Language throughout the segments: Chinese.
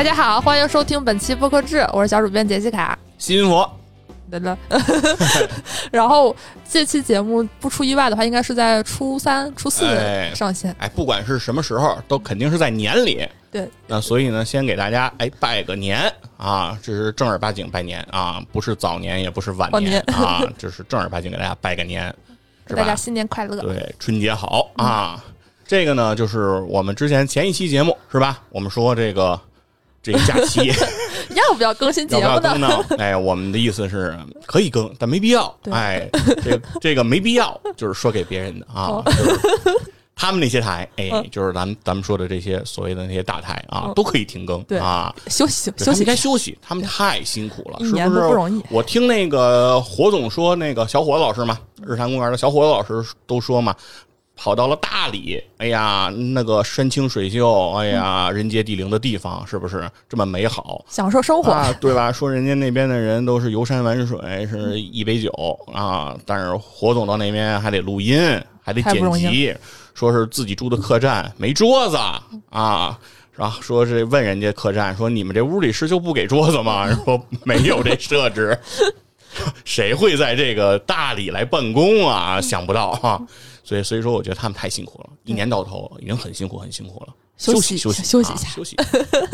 大家好，欢迎收听本期播客志，我是小主编杰西卡。新佛，然后这期节目不出意外的话，应该是在初三、初四哎上线。哎，不管是什么时候，都肯定是在年里。对，那所以呢，先给大家哎拜个年啊，这是正儿八经拜年啊，不是早年，也不是晚晚年啊，这是正儿八经给大家拜个年，是吧？祝大家新年快乐！对，春节好啊！这个呢，就是我们之前前一期节目是吧？我们说这个这个假期 要不要更新节目要不要更呢？呢？哎，我们的意思是可以更，但没必要。对哎，这这个没必要，就是说给别人的啊。哦就是他们那些台，哎嗯，就是咱们咱们说的这些所谓的那些大台啊嗯，都可以停更啊。休息休息该，休息，他们太辛苦了，是不是？不容易我听那个火总说，那个小伙子老师嘛，日坛公园的小伙子老师都说嘛，跑到了大理，哎呀，那个山清水秀，哎呀，人杰地灵的地方，是不是这么美好？享受生活。啊，对吧？说人家那边的人都是游山玩水，是一杯酒啊，但是火总到那边还得录音，还得剪辑，说是自己住的客栈没桌子啊。然后说是问人家客栈说你们这屋里是就不给桌子吗？说没有这设置，谁会在这个大理来办公啊？想不到啊！所以所以说，我觉得他们太辛苦了，一年到头已经很辛苦很辛苦了。休息息休息休息一下啊休息，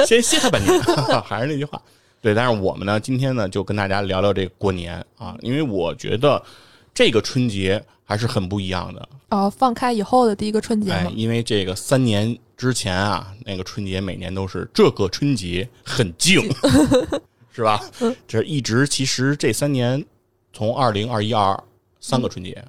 先歇他半年。还是那句话，对。但是我们呢，今天呢，就跟大家聊聊这个过年啊，因为我觉得这个春节还是很不一样的。哦，放开以后的第一个春节，，哎因为这个三年之前啊，那个春节每年都是这个春节很静，是吧？这一直其实这三年，从二零二一、二三个春节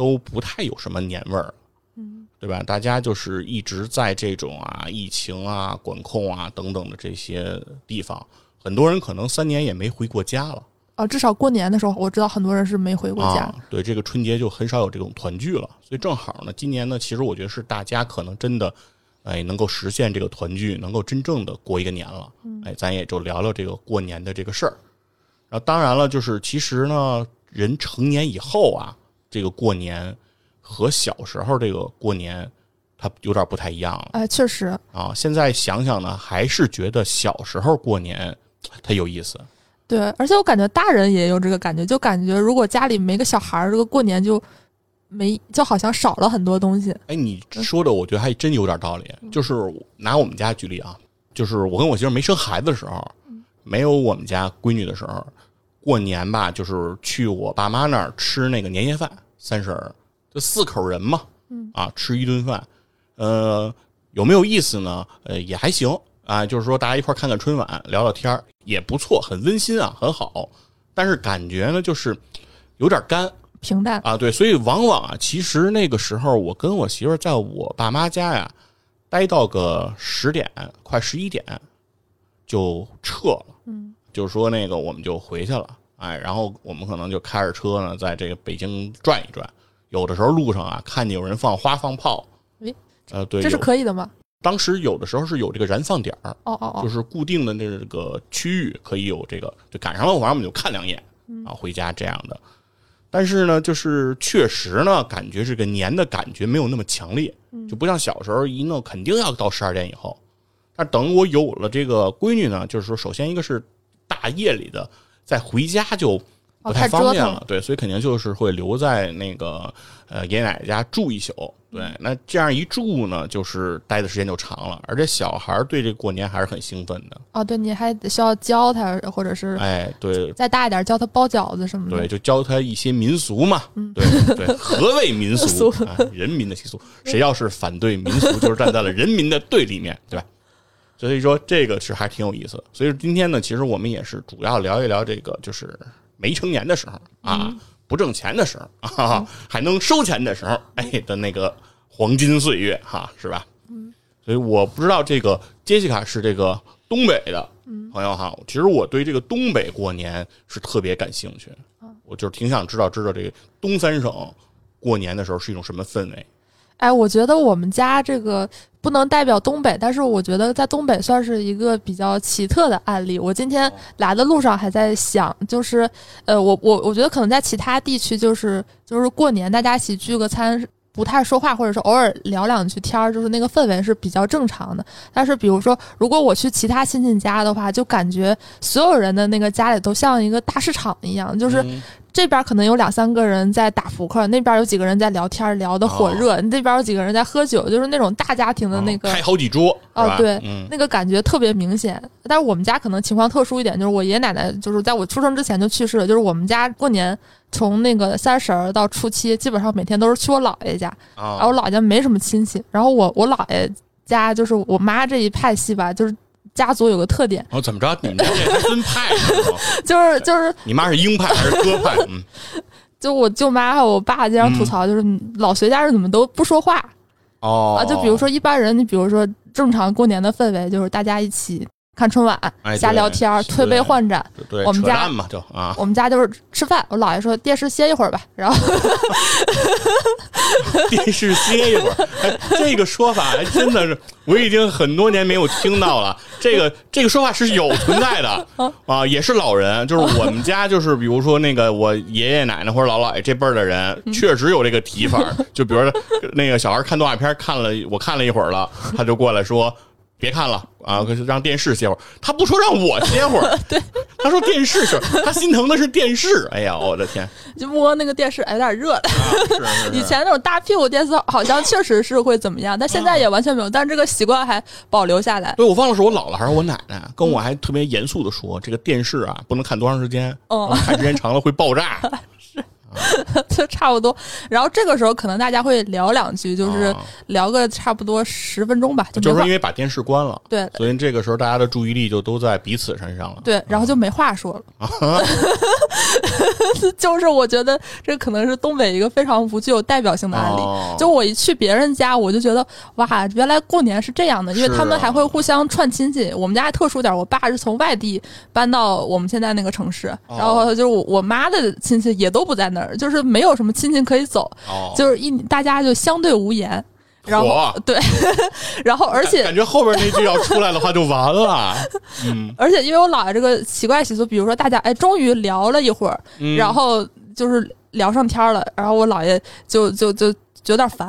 都不太有什么年味儿。嗯，对吧？大家就是一直在这种啊疫情啊、管控啊等等的这些地方，很多人可能三年也没回过家了。啊，至少过年的时候，我知道很多人是没回过家啊。。对，这个春节就很少有这种团聚了，所以正好呢，今年呢，其实我觉得是大家可能真的，哎，能够实现这个团聚，能够真正的过一个年了。哎，咱也就聊聊这个过年的这个事儿。然后当然了，就是其实呢，人成年以后啊，这个过年和小时候这个过年，它有点不太一样了哎，确实，啊。现在想想呢，还是觉得小时候过年它有意思。对，而且我感觉大人也有这个感觉，就感觉如果家里没个小孩儿，这个过年就没，就好像少了很多东西。哎，你说的我觉得还真有点道理。就是拿我们家举例啊，就是我跟我媳妇没生孩子的时候，没有我们家闺女的时候，过年吧，就是去我爸妈那儿吃那个年夜饭，三十儿就四口人嘛，啊，吃一顿饭，呃，有没有意思呢？呃，也还行啊，就是说大家一块儿看看春晚，聊聊天儿也不错，很温馨啊，很好。但是感觉呢，就是有点干，平淡，啊，对，所以往往啊，其实那个时候我跟我媳妇儿在我爸妈家呀，待到个十点快十一点就撤了，嗯，就是说那个我们就回去了，哎，然后我们可能就开着车呢，在这个北京转一转，有的时候路上啊，看见有人放花放炮，诶呃，对，这是可以的吗？当时有的时候是有这个燃放点儿，哦哦哦，就是固定的那个区域可以有这个，就赶上了，晚上我们就看两眼嗯啊，回家这样的。但是呢，就是确实呢，感觉这个年的感觉没有那么强烈，嗯就不像小时候一弄肯定要到十二点以后。但等我有了这个闺女呢，就是说，首先一个是大夜里的再回家就不哦太方便了，对，所以肯定就是会留在那个呃爷爷奶奶家住一宿。对，那这样一住呢，就是待的时间就长了，而且小孩儿对这过年还是很兴奋的。哦，对，你还得需要教他，或者是哎，对再大一点教他包饺子什么的。对，就教他一些民俗嘛。嗯对对，何谓民俗？啊，人民的习俗。谁要是反对民俗，就是站在了人民的对立面，对吧？所以说这个是还挺有意思的。所以说今天呢，其实我们也是主要聊一聊这个，就是没成年的时候啊，嗯不挣钱的时候啊，还能收钱的时候，哎的那个黄金岁月哈，是吧？嗯所以我不知道这个杰西卡是这个东北的嗯朋友哈，其实我对这个东北过年是特别感兴趣，我就是挺想知道知道这个东三省过年的时候是一种什么氛围。哎，我觉得我们家这个不能代表东北，但是我觉得在东北算是一个比较奇特的案例。我今天来的路上还在想，就是呃，我我我觉得可能在其他地区，就是就是过年大家一起聚个餐，不太说话，或者是偶尔聊两句天儿，就是那个氛围是比较正常的。但是比如说，如果我去其他亲戚家的话，就感觉所有人的那个家里都像一个大市场一样，就是嗯这边可能有两三个人在打扑克，那边有几个人在聊天，聊得火热，那边有几个人在喝酒，就是那种大家庭的那个哦开好几桌，哦对嗯。那个感觉特别明显。但是我们家可能情况特殊一点，就是我爷爷奶奶就是在我出生之前就去世了，就是我们家过年从那个三十儿到初七，基本上每天都是去我姥爷家，然后啊我姥爷家没什么亲戚，然后我我姥爷家就是我妈这一派系吧，就是家族有个特点，哦怎么着？你们这还分派呢？就是就是你妈是鹰派还是鸽派？嗯，就我舅妈还有我爸经常吐槽，就是老隋家人怎么都不说话哦啊？就比如说一般人，你比如说正常过年的氛围，就是大家一起看春晚、哎瞎聊天推杯换盏。对，我们家嘛，就啊，我们家就是吃饭，我姥爷说电视歇一会儿吧，然后 电视歇一会儿。哎，这个说法还真的是，我已经很多年没有听到了。这个这个说法是有存在的啊，也是老人，就是我们家就是比如说那个我爷爷奶奶或者姥姥爷这辈儿的人，确实有这个提法。就比如说那个小孩看动画片看了，我看了一会儿了，他就过来说。别看了啊！让电视歇会儿，他不说让我歇会儿，对，他说电视是，他心疼的是电视。哎呀，我的天！就摸那个电视，哎，有点热。啊是是是 以前那种大屁股电视好像确实是会怎么样，但现在也完全没有，但这个习惯还保留下来。对，我忘了是我姥姥还是我奶奶，跟我还特别严肃的说，这个电视啊不能看多长时间，看时间长了会爆炸。就差不多。然后这个时候可能大家会聊两句，就是啊聊个差不多十分钟吧，就就是因为把电视关了，对所以这个时候大家的注意力就都在彼此身上了。对，然后就没话说了。就是我觉得这可能是东北一个非常不具有代表性的案例。哦就我一去别人家，我就觉得哇，原来过年是这样的，因为他们还会互相串亲戚。我们家还特殊点，我爸是从外地搬到我们现在那个城市，哦然后就是我我妈的亲戚也都不在那儿，就是没有什么亲戚可以走，哦，就是一大家就相对无言。然后对，然后而且感觉后边那句要出来的话就完了。嗯，而且因为我姥爷这个奇怪习俗，比如说大家哎，终于聊了一会儿，嗯然后就是聊上天了，然后我姥爷就就就就有点烦，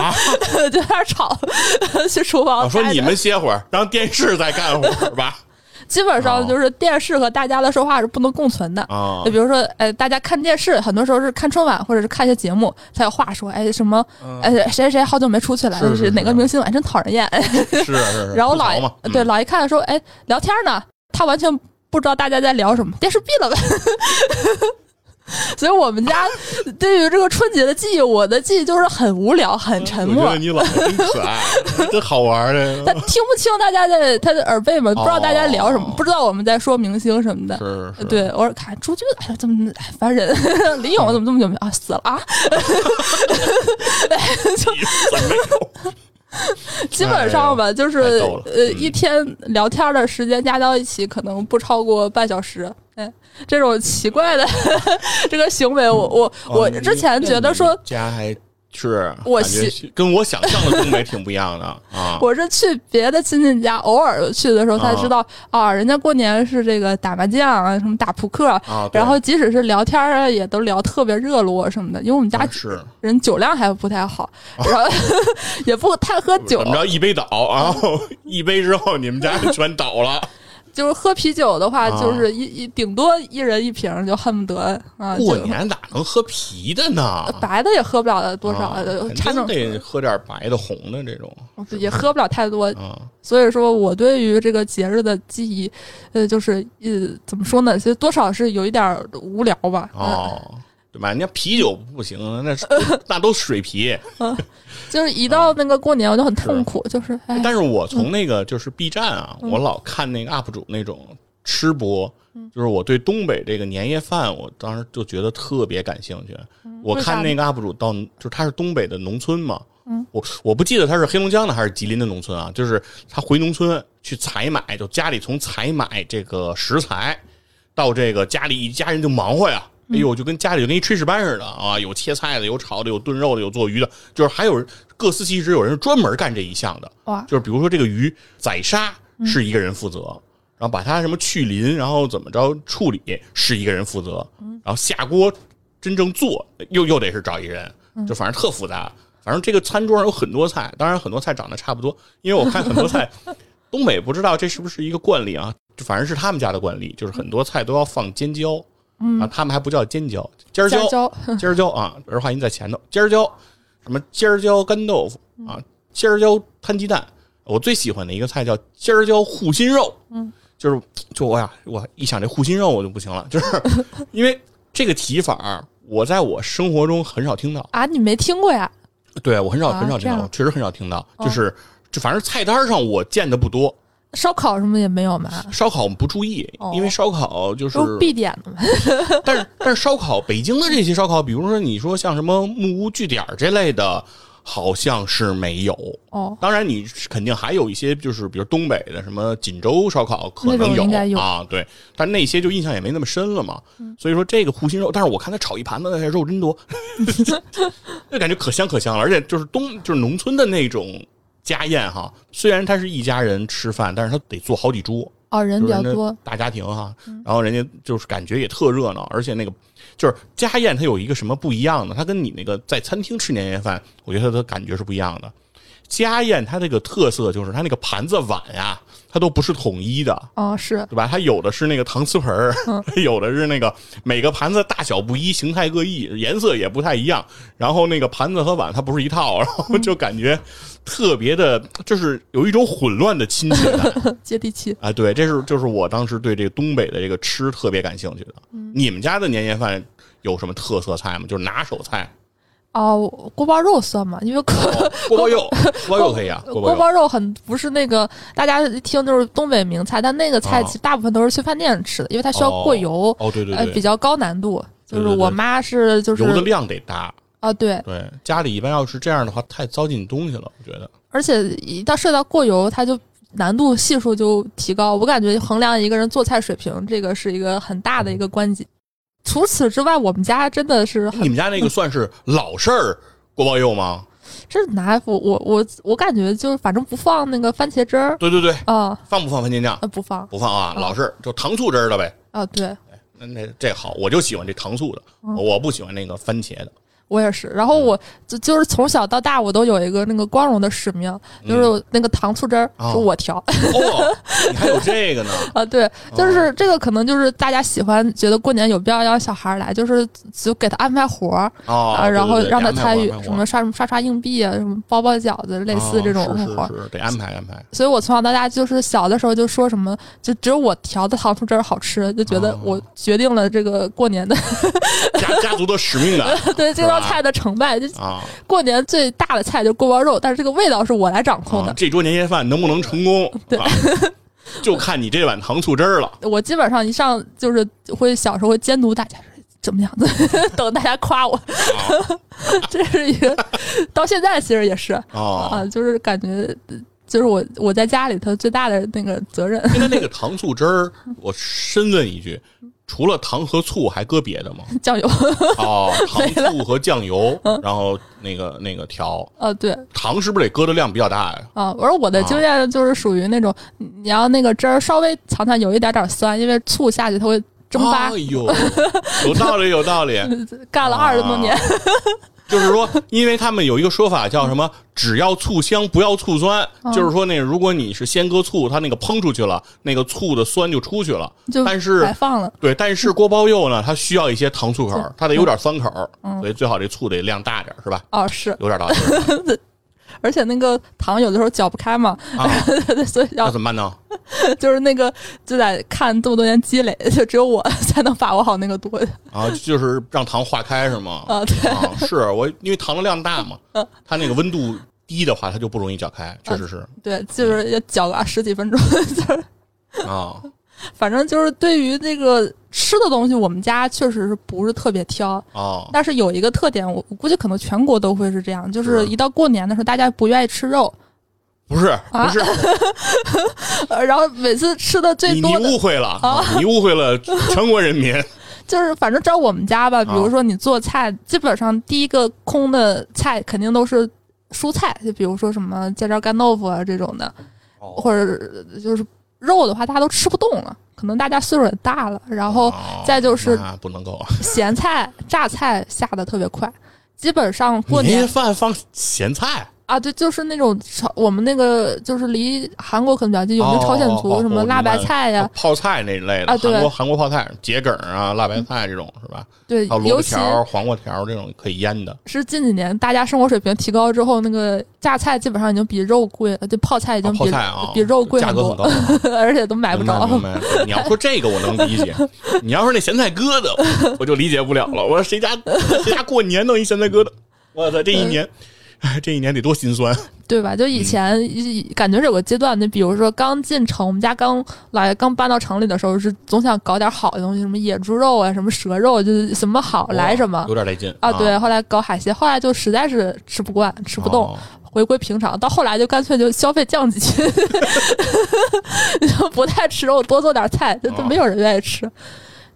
啊，就有点吵，去厨房我说你们歇会儿，让电视再干会儿吧？基本上就是电视和大家的说话是不能共存的。啊就比如说，哎，大家看电视，很多时候是看春晚或者是看一些节目才有话说，哎，什么，哎，谁谁谁好久没出去了，就是是哪个明星，哎，真讨人厌。是是是，然后我姥爷吐槽嘛，嗯对姥爷看说，哎，聊天呢，他完全不知道大家在聊什么，电视闭了呗。所以我们家对于这个春节的记忆，我的记忆就是很无聊、很沉默我觉得。你姥姥真可爱，真好玩的。他听不清大家在他的耳背嘛，不知道大家聊什么，哦不知道我们在说明星什么的。是是，对，偶尔看朱军，哎呀，怎么哎烦人？李咏怎么这么久没啊死了啊？怎么没有？基本上吧，就是呃，嗯一天聊天的时间加到一起，可能不超过半小时。哎，这种奇怪的 这个行为，我我我哦之前觉得说你，家还是我跟我想象的东北挺不一样的啊。我是去别的亲戚家，偶尔去的时候才知道啊，人家过年是这个打麻将啊，什么打扑克，啊，然后即使是聊天啊，也都聊特别热络什么的。因为我们家人酒量还不太好，然后也不太喝酒怎，么着一杯倒，然后一杯之后你们家就全倒了。就是喝啤酒的话，啊就是一一顶多一人一瓶，就恨不得啊，过年哪能喝啤的呢？白的也喝不了多少，啊肯定得喝点白的、红的这种也喝不了太多。啊。所以说我对于这个节日的记忆，呃，就是呃，怎么说呢？其实多少是有一点儿无聊吧。哦，对吧？人家啤酒不行，那是那都水啤。就是一到那个过年，我就很痛苦，就是哎，但是我从那个就是 B 站啊，我老看那个 UP 主那种吃播，就是我对东北这个年夜饭，我当时就觉得特别感兴趣。我看那个 UP 主到，就是他是东北的农村嘛，我我不记得他是黑龙江的还是吉林的农村啊，就是他回农村去采买，就家里从采买这个食材到这个家里一家人就忙活呀。哎呦，就跟家里就跟一炊事班似的啊，有切菜的，有炒的，有炖肉的，有做鱼的，就是还有人各司其职，有人是专门干这一项的。哇，就是比如说这个鱼宰杀是一个人负责，然后把它什么去鳞，然后怎么着处理是一个人负责，然后下锅真正做又又得是找一人，就反正特复杂。反正这个餐桌上有很多菜，当然很多菜长得差不多，因为我看很多菜，东北不知道这是不是一个惯例啊？就反正是他们家的惯例，就是很多菜都要放尖椒，啊，他们还不叫尖椒，尖椒，尖椒，啊，儿化音在前头，尖椒，什么尖椒干豆腐啊，尖椒摊鸡蛋。我最喜欢的一个菜叫尖椒护心肉，嗯，就是就我呀，我一想这护心肉我就不行了，就是因为这个提法，我在我生活中很少听到。啊，你没听过呀？对我很少啊很少听到，我确实很少听到，哦。就是就反正菜单上我见的不多，烧烤什么也没有嘛，烧烤我们不注意，哦。因为烧烤就是都必点的嘛。但是但是烧烤，北京的这些烧烤，比如说你说像什么木屋据点儿这类的，好像是没有。哦，当然，你肯定还有一些，就是比如东北的什么锦州烧烤可能有。嗯啊，对，但那些就印象也没那么深了嘛。所以说这个护心肉，但是我看他炒一盘子那肉真多，就感觉可香可香了，而且就是东就是农村的那种家宴哈，虽然他是一家人吃饭，但是他得坐好几桌，哦，人比较多，大家庭哈，然后人家就是感觉也特热闹，而且那个就是家宴，它有一个什么不一样的？它跟你那个在餐厅吃年夜饭，我觉得它的感觉是不一样的。家宴它这个特色就是它那个盘子碗呀，它都不是统一的，哦，是对吧？它有的是那个搪瓷盆儿，有的是那个每个盘子大小不一，形态各异，颜色也不太一样。然后那个盘子和碗它不是一套，然后 就感觉特别的，就是有一种混乱的亲切感。接地气。啊，对，这是就是我当时对这个东北的这个吃特别感兴趣的。你们家的年夜饭有什么特色菜吗？就是拿手菜？哦，锅包肉算吗？因为 锅哦锅包肉，锅包肉可以啊，锅包肉。很不是那个大家一听就是东北名菜，但那个菜啊其实大部分都是去饭店吃的，因为它需要过油，哦，对对呃，对，比较高难度。就是我妈是就是油的量得大。啊，对，对，家里一般要是这样的话，太糟践东西了，我觉得。而且一到涉及到过油，它就难度系数就提高。我感觉衡量一个人做菜水平，这个是一个很大的一个关键。除此之外，我们家真的是你们家那个算是老式儿锅包肉吗？这是哪我我我我感觉就是反正不放那个番茄汁儿对对对，啊放不放番茄酱？呃不放不放啊，啊老式儿就糖醋汁儿的呗。啊对那那这好，我就喜欢这糖醋的，嗯我不喜欢那个番茄的。我也是。然后我就就是从小到大我都有一个那个光荣的使命，就是那个糖醋汁儿我调哦，你还有这个呢？啊对，就是这个可能就是大家喜欢觉得过年有必要要小孩儿来，就是就给他安排活儿。哦，啊，然后让他参与活安排活什么刷刷刷硬币啊，什么包包饺子，类似这种活儿。得安排安排。所以我从小到大就是小的时候就说什么，就只有我调的糖醋汁儿好吃，就觉得哦我决定了这个过年的家家族的使命感 对这道菜的成败。就啊过年最大的菜就是锅包肉，但是这个味道是我来掌控的。！啊这桌年夜饭能不能成功？对啊，就看你这碗糖醋汁儿了。我基本上一上就是会小时候会监督大家怎么样子，等大家夸我，啊 这是一个到现在其实也是啊！啊，就是感觉就是我我在家里头最大的那个责任。现在那个糖醋汁儿，我深问一句，除了糖和醋还搁别的吗？酱油，哦，糖醋和酱油，嗯然后那个那个调呃，对糖是不是得搁的量比较大呀？啊，我说我的经验就是属于那种，你要那个汁儿稍微尝尝有一点点酸，因为醋下去它会蒸发哎。呦，有道理，有道理。干了二十多年，就是说，因为他们有一个说法叫什么“只要醋香，不要醋酸”，嗯就是说，那个如果你是先搁醋，它那个烹出去了，那个醋的酸就出去了。就但是白放了。对，但是锅包肉呢，它需要一些糖醋口儿，它得有点酸口儿，嗯所以最好这醋得量大点儿，是吧？哦，是，有点道理 而且那个糖有的时候搅不开嘛，啊。所以要怎么办呢？就是那个就得看这么多年积累，就只有我才能把握好那个度。啊，就是让糖化开是吗？啊，对，啊，是我因为糖的量大嘛，它那个温度低的话，它就不容易搅开，确实是对，就是要搅个十几分钟，就是啊。反正就是对于这个吃的东西，我们家确实是不是特别挑。哦，但是有一个特点，我我估计可能全国都会是这样，就是是一到过年的时候，大家不愿意吃肉，不是啊不是，呃然后每次吃的最你你误会了，啊你误会了全国人民。就是，反正照我们家吧，比如说你做菜，基本上第一个空的菜肯定都是蔬菜，就比如说什么尖椒干豆腐啊这种的，哦或者就是肉的话，大家都吃不动了，可能大家岁数也大了，然后哦再就是那不能够咸菜、榨菜下的特别快。基本上过年饭放咸菜，啊，对，就是那种朝我们那个就是离韩国可能比较近，有那朝鲜族、哦哦哦什么辣白菜呀、泡菜那一类的，啊对韩国韩国泡菜、桔梗啊、辣白菜这种是吧？对还有，萝卜条、黄瓜条这种可以腌的，是近几年大家生活水平提高之后，那个榨菜基本上已经比肉贵了，就泡菜已经啊比、泡菜啊，比肉贵很多价格很，高。而且都买不着。明白你要说这个我能理解，你要说那咸菜疙瘩，我就理解不了了。我说谁家谁家过年弄一咸菜疙瘩？我操，这一年，哎，这一年得多心酸。对吧？就以前一感觉是有个阶段，你比如说刚进城，我们家刚来刚搬到城里的时候，是总想搞点好的东西，什么野猪肉啊，什么蛇肉，就是什么好来什么有点带劲啊。对，后来搞海鲜，后来就实在是吃不惯，吃不动，哦回归平常。到后来就干脆就消费降级，就不太吃肉，多做点菜，就没有人愿意吃。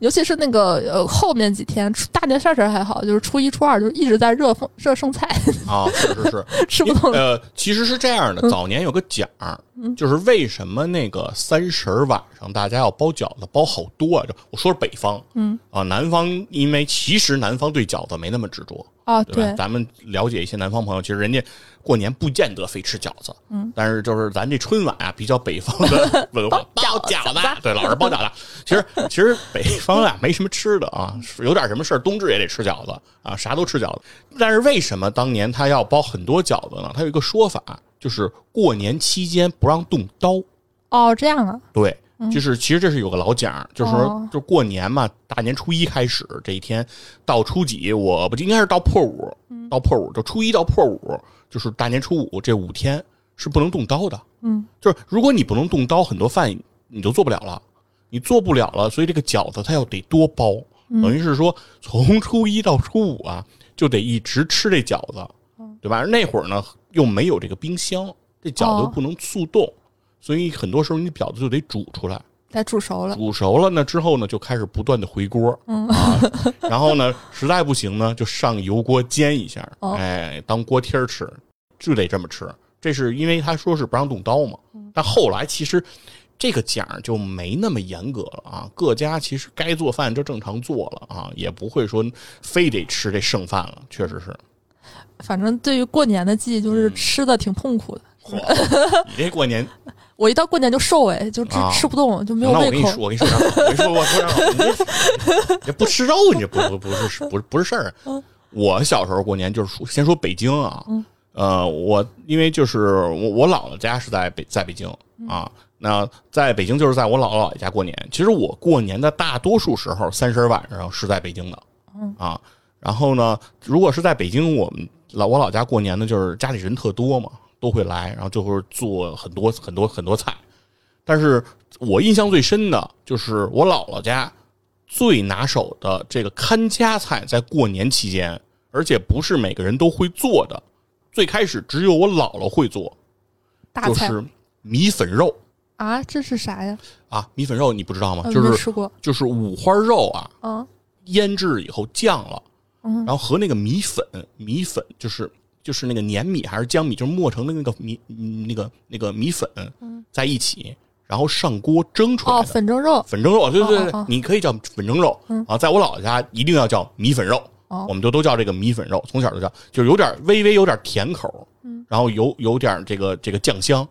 尤其是那个呃后面几天，初大年三十还好，就是初一初二就一直在热风热剩菜，啊，是是是，吃不动。呃，其实是这样的，早年有个讲儿，就是为什么那个三十儿晚上大家要包饺子，包好多啊？就我说是北方，嗯啊，南方因为其实南方对饺子没那么执着，啊，对咱们了解一些南方朋友，其实人家过年不见得非吃饺子，嗯，但是就是咱这春晚啊，比较北方的 文化，包饺子对，老是包饺子。其实其实北方啊没什么吃的啊，有点什么事儿，冬至也得吃饺子啊，啥都吃饺子。但是为什么当年他要包很多饺子呢？他有一个说法，就是过年期间不让动刀。哦，这样啊，对，就是其实这是有个老讲，就是说哦，就过年嘛，大年初一开始这一天到初几，我不应该是到破五，到破五就初一到破五，就是大年初五这五天是不能动刀的。嗯，就是如果你不能动刀，很多饭你就做不了了，你做不了了，所以这个饺子它要得多包，等于是说从初一到初五啊，就得一直吃这饺子，对吧？那会儿呢又没有这个冰箱，这饺子不能速冻。所以很多时候你饺子就得煮出来，得煮熟了。煮熟了呢之后呢，就开始不断的回锅，啊，然后呢，实在不行呢，就上油锅煎一下，哦哎，当锅贴儿吃，就得这么吃。这是因为他说是不让动刀嘛，但后来其实这个讲就没那么严格了啊，各家其实该做饭就正常做了啊，也不会说非得吃这剩饭了，确实是。反正对于过年的记忆，嗯就是吃的挺痛苦的。嚯，你这过年我一到过年就瘦哎，就吃啊吃不动，就没有胃口那我跟你说，。我跟你说点好，我跟你说，我说你这你不吃肉，你这不不不是不是不是事儿。嗯我小时候过年就是说先说北京啊，呃，我因为就是我我姥姥家是在北在北京嗯啊，那在北京就是在我姥姥姥爷家过年。其实我过年的大多数时候，三十晚上是在北京的，嗯啊，然后呢，如果是在北京，我们老我老家过年呢，就是家里人特多嘛，都会来，然后就会做很多很多很多菜。但是我印象最深的就是我姥姥家最拿手的这个看家菜，在过年期间，而且不是每个人都会做的。最开始只有我姥姥会做，就是米粉肉啊，这是啥呀？啊，米粉肉你不知道吗？呃就是没吃过。就是五花肉啊，嗯腌制以后酱了，嗯然后和那个米粉，米粉就是就是那个粘米还是江米，就是磨成的那个米嗯那个那个米粉在一起，然后上锅蒸出来哦，的。粉蒸肉。粉蒸肉，对对对，哦哦哦你可以叫粉蒸肉、啊，在我姥姥家一定要叫米粉肉，哦我们就都叫这个米粉肉，从小就叫，就是有点微微有点甜口，然后有有点这个这个酱香，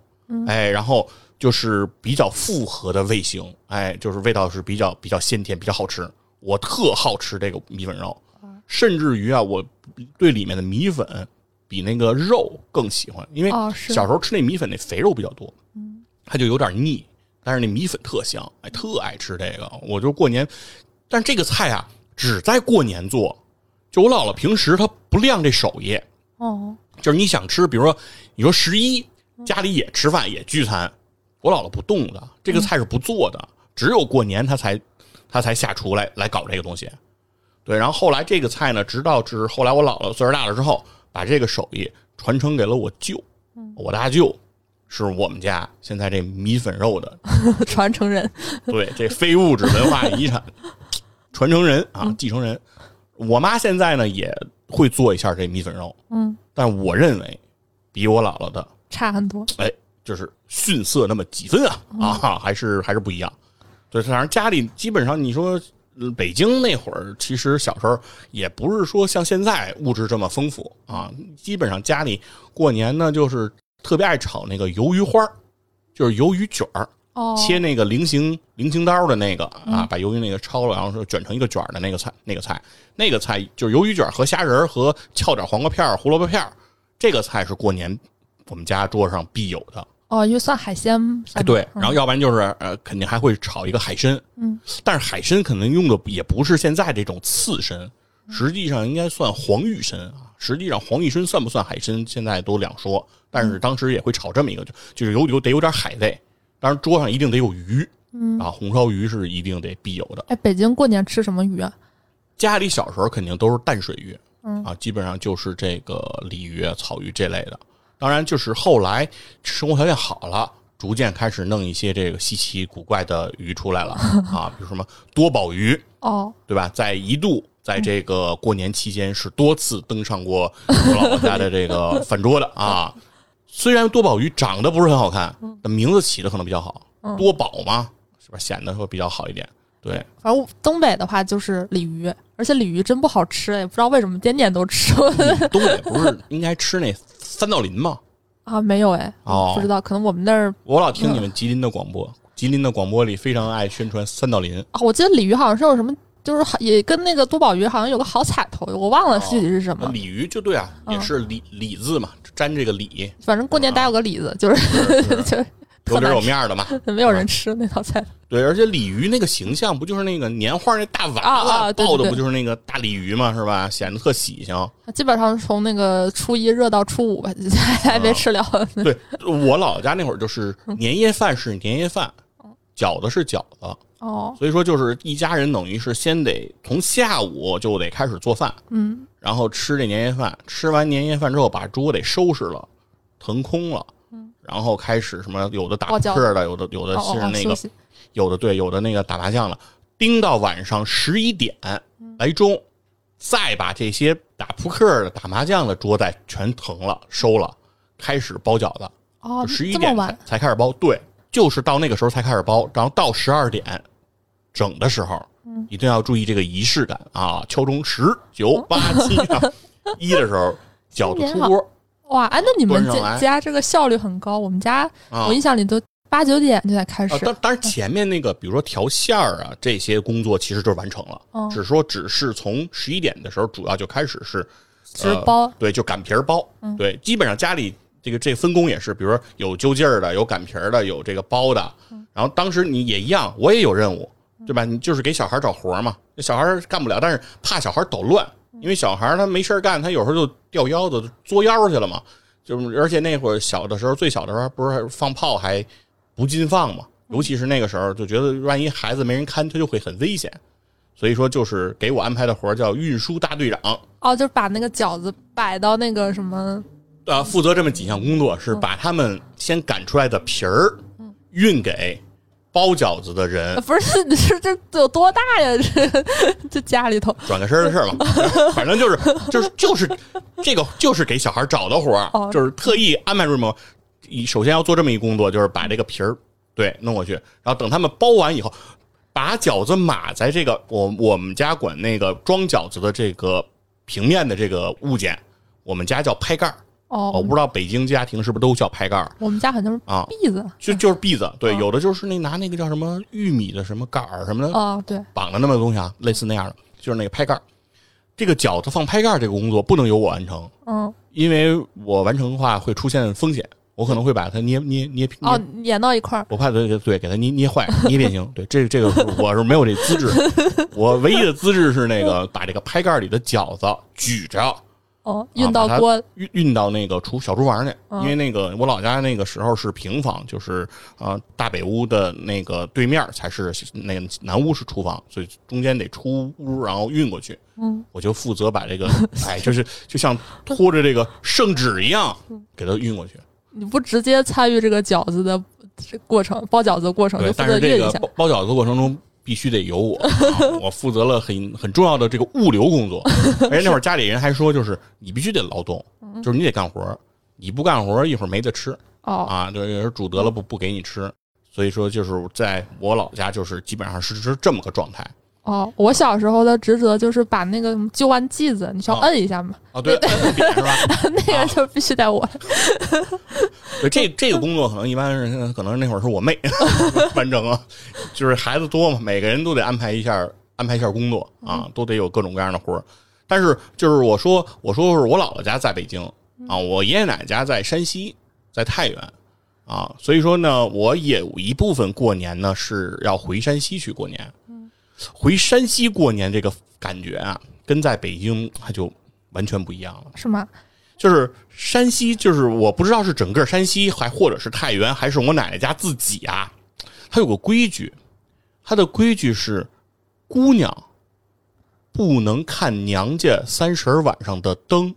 哎，然后就是比较复合的味型，哎，就是味道是比较比较鲜甜，比较好吃。我特好吃这个米粉肉，甚至于啊，我对里面的米粉比那个肉更喜欢，因为小时候吃那米粉那肥肉比较多，它就有点腻，但是那米粉特香，哎，特爱吃这个。我就过年，但这个菜啊，只在过年做。就我姥姥平时她不亮这手艺，哦，就是你想吃，比如说你说十一家里也吃饭也聚餐，我姥姥不动的，这个菜是不做的，只有过年她才她才下厨来来搞这个东西。对，然后后来这个菜呢，直到是后来我姥姥岁数大了之后，把这个手艺传承给了我舅，我大舅是我们家现在这米粉肉的 传承人。对，这非物质文化遗产 传承人啊，继承人。我妈现在呢也会做一下这米粉肉，嗯，但我认为比我姥姥的差很多。哎，就是逊色那么几分啊啊，还是还是不一样。对，反正家里基本上你说呃北京那会儿，其实小时候也不是说像现在物质这么丰富啊，基本上家里过年呢就是特别爱炒那个鱿鱼花儿就是鱿鱼卷儿，哦，切那个菱形菱形刀的那个啊，把鱿鱼那个焯了，然后说卷成一个卷儿的那个菜，那个菜，那个菜就是鱿鱼卷儿和虾仁儿和翘点黄瓜片儿、胡萝卜片儿，这个菜是过年我们家桌上必有的。哦，因为算海鲜，哎，对，嗯然后要不然就是呃，肯定还会炒一个海参，嗯，但是海参可能用的也不是现在这种刺参，实际上应该算黄玉参啊。实际上黄玉参算不算海参，现在都两说。但是当时也会炒这么一个，就就是有有得有点海味，当然桌上一定得有鱼，嗯啊，红烧鱼是一定得必有的。哎，北京过年吃什么鱼啊？家里小时候肯定都是淡水鱼，嗯啊，基本上就是这个鲤鱼、啊、草鱼这类的。当然，就是后来生活条件好了，逐渐开始弄一些这个稀奇古怪的鱼出来了 啊，比如什么多宝鱼，哦，对吧？在一度在这个过年期间是多次登上过我姥姥家的这个 饭桌的啊。虽然多宝鱼长得不是很好看，但名字起的可能比较好，多宝嘛，是吧？显得会比较好一点。对，反正东北的话就是鲤鱼，而且鲤鱼真不好吃，也不知道为什么天天都吃东北不是 应该吃那三道林吗？啊，没有哎，哦不知道，可能我们那儿我老听你们吉林的广播，吉林的广播里非常爱宣传三道林。啊，我记得鲤鱼好像是有什么，就是好也跟那个多宝鱼好像有个好彩头，我忘了具体是什么。鲤鱼就对啊，嗯也是鲤鲤字嘛，沾这个鲤，反正过年得有个鲤”字，就是是 就是有里有面儿的嘛。没有人吃那道菜。对，而且鲤鱼那个形象不就是那个年画那大娃啊娃啊对对对抱的不就是那个大鲤鱼嘛，是吧？显得特喜庆。基本上从那个初一热到初五吧，还没吃了。对我姥姥家那会儿就是嗯年夜饭是年夜饭，饺子是饺子，哦，所以说就是一家人等于是先得从下午就得开始做饭，嗯，然后吃这年夜饭，吃完年夜饭之后把桌得收拾了，腾空了，然后开始什么有的打扑克的，有的有的是那个。有的对，有的那个打麻将了，盯到晚上十一点来钟，再把这些打扑克的、打麻将的桌带全腾了、收了，开始包饺子。哦，十一点才才开始包，对，就是到那个时候才开始包，然后到十二点整的时候，嗯一定要注意这个仪式感啊！敲钟十九八七啊，一的时候 饺子出锅哇！哎，那你们家家这个效率很高，我们家啊我印象里都八九点就在开啊！始。当当然前面那个，比如说调馅儿啊，这些工作其实就完成了，嗯只是说只是从十一点的时候，主要就开始是包对，就擀皮儿包。嗯对，基本上家里这个这分工也是，比如说有揪劲儿的，有擀皮儿的，有这个包的。嗯然后当时你也一样，我也有任务，对吧？你就是给小孩找活儿嘛。小孩儿干不了，但是怕小孩儿捣乱，嗯因为小孩儿他没事儿干，他有时候就掉腰子、作妖去了嘛。就是而且那会儿小的时候，最小的时候不是放炮还不禁放嘛，尤其是那个时候，就觉得万一孩子没人看，他就会很危险。所以说，就是给我安排的活儿叫运输大队长。哦，就是把那个饺子摆到那个什么呃，负责这么几项工作，是把他们先擀出来的皮儿运给包饺子的人呃，不是，你 是这有多大呀？这 这家里头转个身的事了。反正就是就是就是这个就是给小孩找的活儿，哦就是特意安排这么一首先要做这么一工作，就是把这个皮儿对弄过去，然后等他们包完以后，把饺子码在这个我我们家管那个装饺子的这个平面的这个物件，我们家叫拍盖儿。哦，我不知道北京家庭是不是都叫拍盖儿。我们家好像是啊篦子。就就是篦子，对，哦有的就是那拿那个叫什么玉米的什么杆儿什么的啊，对，绑的那么个东西啊，类似那样的，就是那个拍盖儿。这个饺子放拍盖儿这个工作不能由我完成，嗯，因为我完成的话会出现风险，我可能会把它捏捏捏捏，哦，粘到一块儿。我怕对对给它捏捏坏、捏变形。对，这这个我是没有这资质，我唯一的资质是那个把这个拍盖儿里的饺子举着。哦，运到锅。运运到那个厨小厨房去，嗯因为那个我老家那个时候是平房，就是呃大北屋的那个对面才是那个南屋是厨房，所以中间得出屋，然后运过去。嗯，我就负责把这个，哎，就是就像拖着这个圣旨一样，给它运过去。你不直接参与这个饺子的这过程，包饺子的过程，对，就负但是这个责运一下。包包饺子的过程中必须得有我，啊我负责了很很重要的这个物流工作。而且那会儿家里人还说，就是你必须得劳动，嗯就是你得干活儿，你不干活儿一会儿没得吃。哦，啊，对，有人煮得了不不给你吃，所以说就是在我老家就是基本上是是这么个状态。哦，我小时候的职责就是把那个揪完剂子，你需要哦摁一下嘛，哦，对，摁扁是吧？那个就必须得我。对，这这个工作可能一般是，可能那会儿是我妹 完成啊，就是孩子多嘛，每个人都得安排一下，安排一下工作啊，都得有各种各样的活儿。但是就是我说，我说是我姥姥家在北京啊，我爷爷奶奶家在山西，在太原啊，所以说呢，我也有一部分过年呢是要回山西去过年。回山西过年这个感觉啊，跟在北京它就完全不一样了。是吗？就是山西，就是我不知道是整个山西，还或者是太原，还是我奶奶家自己啊，它有个规矩，它的规矩是姑娘不能看娘家三十儿晚上的灯。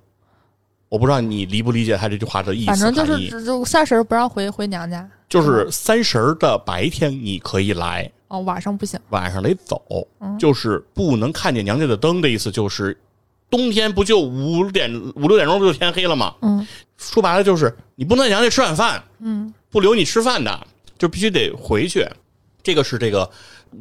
我不知道你理不理解他这句话的意思反正就是就三十儿不让回回娘家，就是三十儿的白天你可以来，哦，晚上不行。晚上得走，就是不能看见娘家的灯的意思，就是冬天不就五点五六点钟不就天黑了吗？嗯说白了就是你不能在娘家吃晚饭，嗯不留你吃饭的，就必须得回去。这个是这个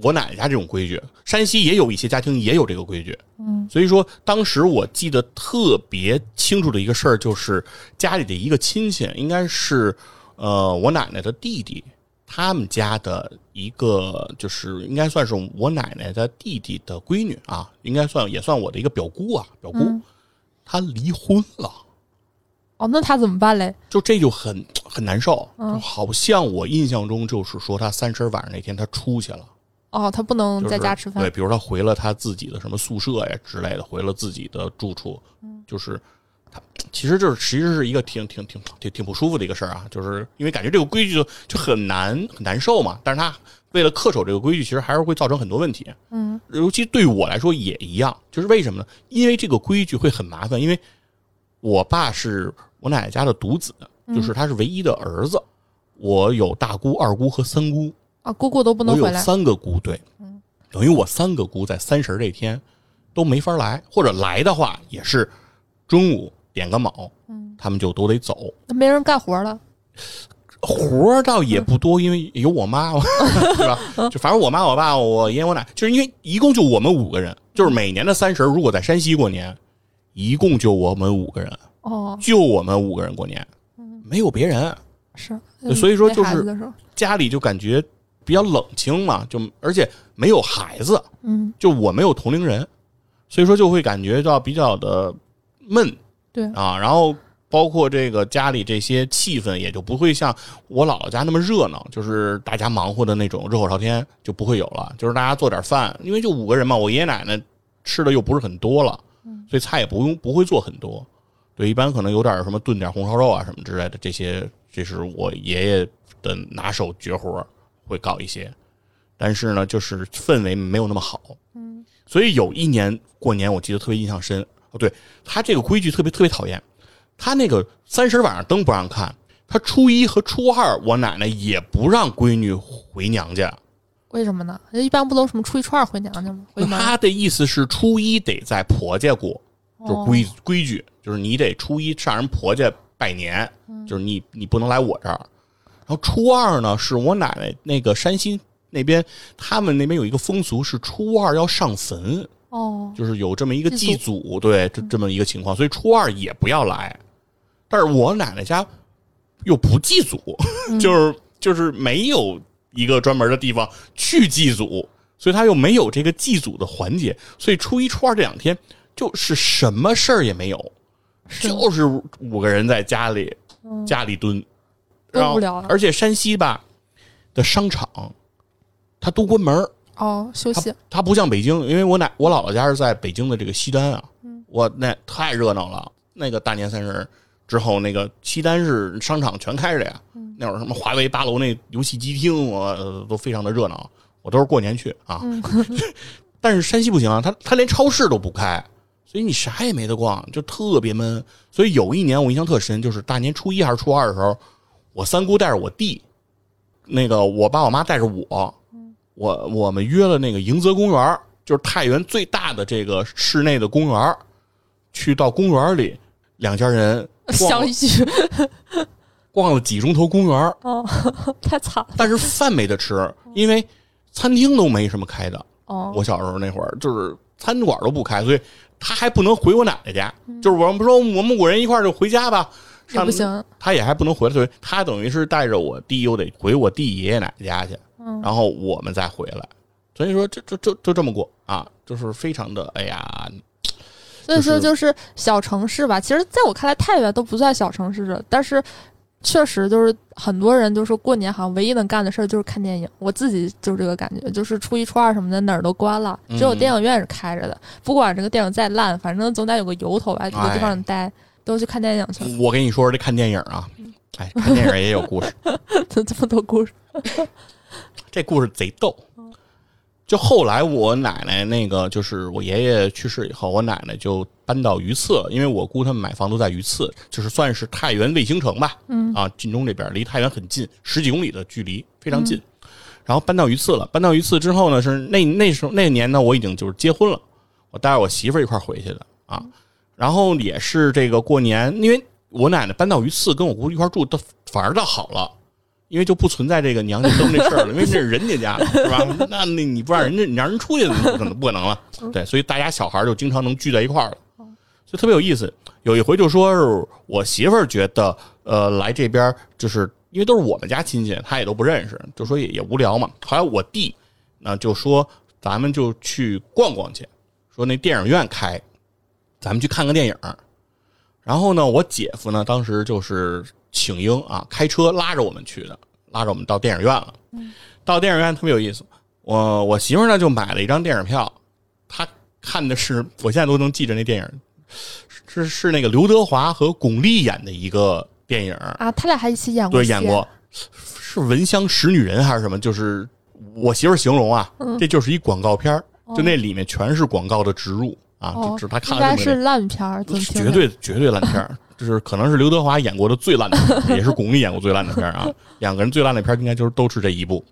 我奶奶家这种规矩，山西也有一些家庭也有这个规矩。嗯，所以说当时我记得特别清楚的一个事儿，就是家里的一个亲戚，应该是呃我奶奶的弟弟，他们家的一个就是应该算是我奶奶的弟弟的闺女啊，应该算也算我的一个表姑啊，表姑，嗯她离婚了。哦，那她怎么办嘞？就这就很很难受，嗯就好像我印象中就是说她三十晚上那天她出去了，哦，她不能在家吃饭对，。比如她回了她自己的什么宿舍呀之类的，回了自己的住处，嗯就是他其实就是其实是一个挺挺挺挺挺不舒服的一个事儿啊，就是因为感觉这个规矩就就很难很难受嘛，但是他为了恪守这个规矩，其实还是会造成很多问题，嗯尤其对我来说也一样，就是为什么呢？因为这个规矩会很麻烦，因为我爸是我奶奶家的独子，就是他是唯一的儿子。我有大姑、二姑和三姑，啊，姑姑都不能回来。三个姑，对，等于我三个姑在三十这天都没法来，或者来的话也是中午点个卯，他们就都得走。那没人干活了。活儿倒也不多，因为有我妈，是吧？就反正我妈、我爸、我爷爷、我奶，就是因为一共就我们五个人，就是每年的三十，如果在山西过年，一共就我们五个人，哦，就我们五个人过年，没有别人，是。所以说就是家里就感觉比较冷清嘛，就而且没有孩子，嗯，就我没有同龄人，所以说就会感觉到比较的闷对，啊，然后包括这个家里这些气氛也就不会像我姥姥家那么热闹，就是大家忙活的那种热火朝天就不会有了，就是大家做点饭，因为就五个人嘛，我爷爷奶奶吃的又不是很多了，所以菜也不用不会做很多，对，一般可能有点什么炖点红烧肉啊什么之类的，这些这是我爷爷的拿手绝活，会搞一些，但是呢，就是氛围没有那么好，嗯，所以有一年过年我记得特别印象深，哦，对他这个规矩特别特别讨厌，他那个三十晚上灯不让看，他初一和初二我奶奶也不让闺女回娘家，为什么呢？一般不都什么初一初二回娘家吗？回。他的意思是初一得在婆家过，就是哦规规矩，就是你得初一上人婆家拜年，就是你你不能来我这儿。然后初二呢，是我奶奶那个山西那边，他们那边有一个风俗是初二要上坟，哦，就是有这么一个祭祭祖，对，这这么一个情况，所以初二也不要来。但是我奶奶家又不祭祖，就是就是没有一个专门的地方去祭祖，所以他又没有这个祭祖的环节，所以初一、初二这两天就是什么事儿也没有，是就是五个人在家里家里蹲，然后而且山西吧的商场，它都关门儿哦，休息。它不像北京，因为我奶我姥姥家是在北京的这个西单啊，我那太热闹了。那个大年三十之后，那个西单是商场全开着呀，那会儿什么华为八楼那游戏机厅，我、呃都非常的热闹。我都是过年去啊，但是山西不行啊，它它连超市都不开，所以你啥也没得逛，就特别闷。所以有一年我印象特深，就是大年初一还是初二的时候，我三姑带着我弟，那个我爸我妈带着我，我我们约了那个迎泽公园，就是太原最大的这个室内的公园，去到公园里，两家人相遇逛了几钟头公园，哦，太惨了但是饭没得吃，因为餐厅都没什么开的，哦，我小时候那会儿就是餐馆都不开，所以他还不能回我奶奶家。就是我们不说我们五人一块儿就回家吧，上也不行。他也还不能回来，所以他等于是带着我弟又得回我弟爷爷奶奶家去，嗯然后我们再回来。所以说，就就就就这么过啊，就是非常的哎呀，所以说就是小城市吧，其实在我看来，太原都不算小城市，但是确实就是很多人就说过年好像唯一能干的事儿就是看电影。我自己就是这个感觉，就是初一初二什么的哪儿都关了，只有嗯电影院是开着的。不管这个电影再烂，反正总得有个由头吧，有个地方待，都去看电影去了。我跟你说说这看电影啊，哎，看电影也有故事，这这么多故事，这故事贼逗。就后来我奶奶那个，就是我爷爷去世以后，我奶奶就搬到榆次了，因为我姑他们买房都在榆次，就是算是太原卫星城吧，嗯啊，晋中这边离太原很近，十几公里的距离，非常近。然后搬到榆次了，搬到榆次之后呢，是那那时候那年呢，我已经就是结婚了，我带着我媳妇儿一块回去的啊。然后也是这个过年，因为我奶奶搬到榆次跟我姑一块住，倒反而倒好了。因为就不存在这个娘家灯这事儿了，因为这是人家家，是吧？那那你不让人家，你让人出去，不可能不可能了。对，所以大家小孩儿就经常能聚在一块儿了，所以特别有意思。有一回就说是我媳妇儿觉得，呃，来这边就是因为都是我们家亲戚，她也都不认识，就说也也无聊嘛。后来我弟那就说咱们就去逛逛去，说那电影院开，咱们去看个电影。然后呢，我姐夫呢当时就是请缨啊，开车拉着我们去的，拉着我们到电影院了。到电影院特别有意思，我我媳妇呢就买了一张电影票，她看的是我现在都能记着那电影，是是那个刘德华和巩俐演的一个电影，啊，他俩还一起演过对，演过，是《闻香识女人》还是什么？就是我媳妇形容啊，这就是一广告片儿就那里面全是广告的植入啊，哦就只她看应该是烂片绝对绝对烂片儿，就是可能是刘德华演过的最烂的片，也是巩俐演过最烂的片儿啊。两个人最烂的片儿应该就是都是这一部。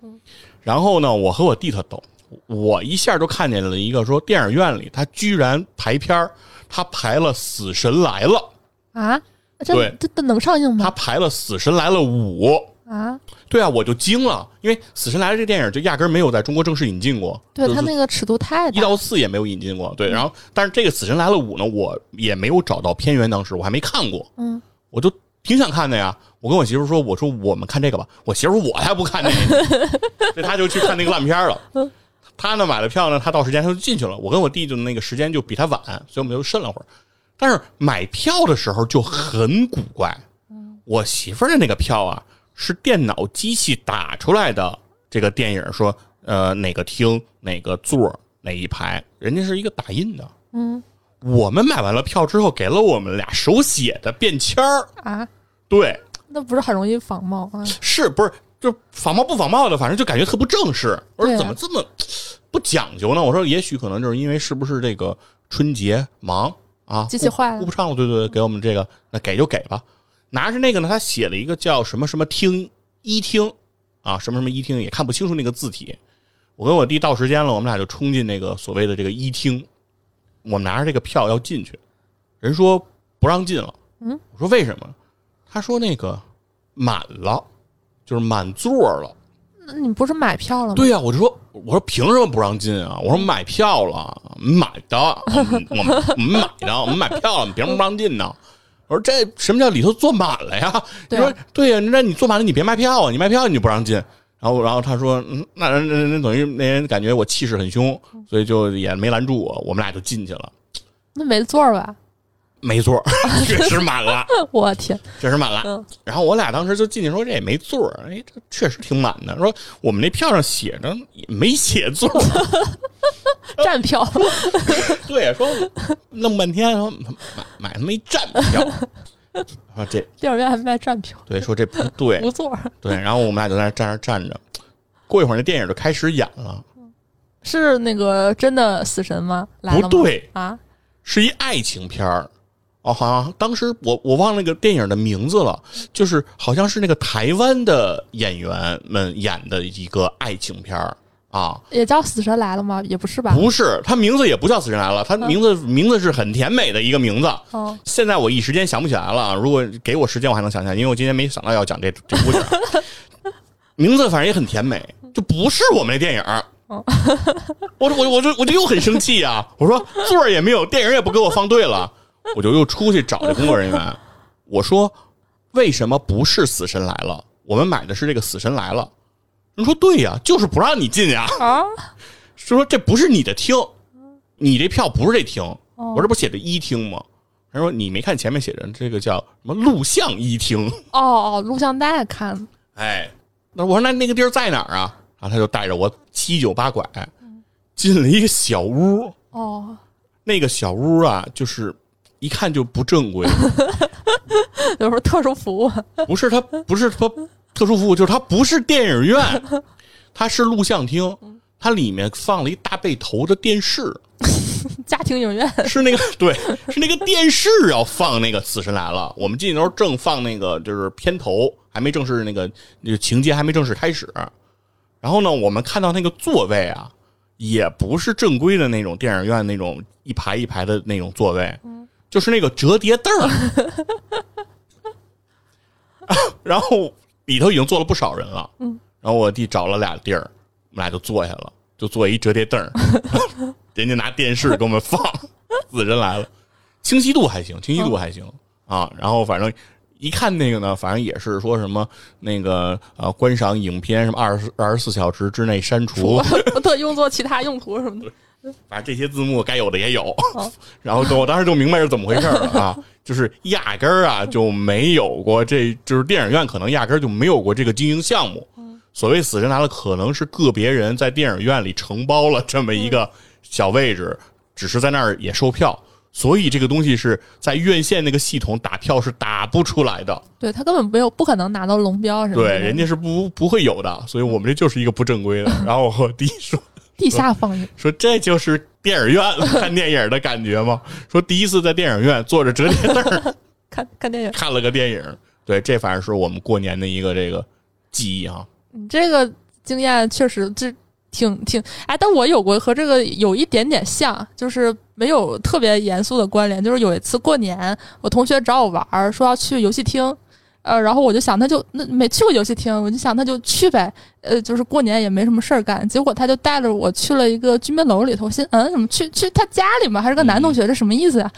然后呢，我和我弟特逗，我一下就看见了一个说电影院里他居然排片儿，他排了《死神来了啊？这对这这能上映吗》，他？排了《死神来了五》。啊，对啊，我就惊了，因为《死神来了》这电影就压根儿没有在中国正式引进过，对就是他那个尺度太大一，到四也没有引进过。对，然后但是这个《死神来了五》呢，我也没有找到片源，当时我还没看过。嗯，我就挺想看的呀。我跟我媳妇说，我说我们看这个吧。我媳妇我才不看那个，所以她就去看那个烂片了。她呢买了票呢，她到时间她就进去了。我跟我弟就那个时间就比她晚，所以我们就慎了会儿。但是买票的时候就很古怪。我媳妇儿的那个票啊，是电脑机器打出来的。这个电影说，呃，哪个厅哪个座儿哪一排，人家是一个打印的。嗯我们买完了票之后，给了我们俩手写的便签儿。啊，对，那不是很容易仿冒啊？是不是就仿冒不仿冒的，反正就感觉特不正式。我说怎么这么不讲究呢？我说也许可能就是因为是不是这个春节忙啊，机器坏了顾不上了，对对对，给我们这个，那给就给吧。拿着那个呢，他写了一个叫什么什么厅一厅啊，什么什么一厅，也看不清楚那个字体。我跟我弟到时间了，我们俩就冲进那个所谓的这个一厅，我们拿着这个票要进去，人说不让进了。嗯，我说为什么？他说那个满了，就是满座了。那你不是买票了吗？对呀、我就说，我说凭什么不让进啊？我说买票了，买的，我们我们我们买的，我们买票了，凭什么不让进呢？我说这什么叫里头坐满了呀？你对啊说对呀、那你坐满了，你别卖票啊，你卖票你就不让进。然后然后他说，嗯，那那那那等于那人感觉我气势很凶，所以就也没拦住我，我们俩就进去了，那没座儿吧？没座儿，确实满了。我天，确实满了。嗯然后我俩当时就进去说这也没座儿，哎，这确实挺满的。说我们那票上写着也没写座儿，站票，对，说弄半天说买买他妈一站票，说这电影院还卖站票，对说这不对不座，对，然后我们俩就在那站着站着，过一会儿那电影就开始演了，是那个真的死神吗？来了吗？不对，啊，是一爱情片儿。哦，好像当时我我忘了那个电影的名字了，就是好像是那个台湾的演员们演的一个爱情片儿啊，也叫死神来了吗？也不是吧？不是，他名字也不叫《死神来了》，他名字、名字是很甜美的一个名字。哦，现在我一时间想不起来了啊，如果给我时间，我还能想起来，因为我今天没想到要讲这这故事。名字反正也很甜美，就不是我们那电影儿哦我我我就我就又很生气啊！我说座儿也没有，电影也不给我放对了，我就又出去找这工作人员，我说为什么不是死神来了？我们买的是这个死神来了。人说对呀，就是不让你进呀。啊，就说这不是你的厅，你这票不是这厅，我这不写着一厅吗？他说你没看前面写着这个叫什么录像一厅？哦哦，录像带看，哎，那我说那那个地儿在哪儿啊？然后他就带着我七九八拐进了一个小屋，哦，那个小屋啊，就是一看就不正规，有时候特殊服务，不是它不是它特殊服务，就是它不是电影院，它是录像厅，它里面放了一大背头的电视。家庭影院，是那个 对，是那个电视要放那个《死神来了》，我们进去的时候正放那个就是片头，还没正式那个那个情节还没正式开始。然后呢，我们看到那个座位啊，也不是正规的那种电影院那种一排一排的那种座位，就是那个折叠凳儿。然后里头已经坐了不少人了，然后我弟找了俩地儿，我们俩就坐下了，就坐一折叠凳儿。人家拿电视给我们放《死人来了》，清晰度还行，清晰度还行啊。然后反正一看那个呢，反正也是说什么那个呃，观赏影片什么二十二十四小时之内删除，不特 用作其他用途什么的。反正这些字幕该有的也有。然后我当时就明白是怎么回事了啊，就是压根儿啊就没有过，这就是电影院可能压根儿就没有过这个经营项目。所谓《死神拿了》，可能是个别人在电影院里承包了这么一个。小位置，只是在那儿也售票，所以这个东西是在院线那个系统打票是打不出来的。对他根本没有不可能拿到龙标什么的。对，人家是不不会有的，所以我们这就是一个不正规的。然后我弟说，地下放映，说这就是电影院 看电影的感觉吗？说第一次在电影院坐着折叠凳 看看电影，看了个电影。对，这反正是我们过年的一个这个记忆啊。你这个经验确实这。挺挺哎，但我有过和这个有一点点像，就是没有特别严肃的关联。就是有一次过年，我同学找我玩儿，说要去游戏厅。呃，然后我就想，他就那没去过游戏厅，我就想他就去呗。呃，就是过年也没什么事儿干，结果他就带着我去了一个居民楼里头。心嗯，怎么去去他家里嘛？还是个男同学，这什么意思呀？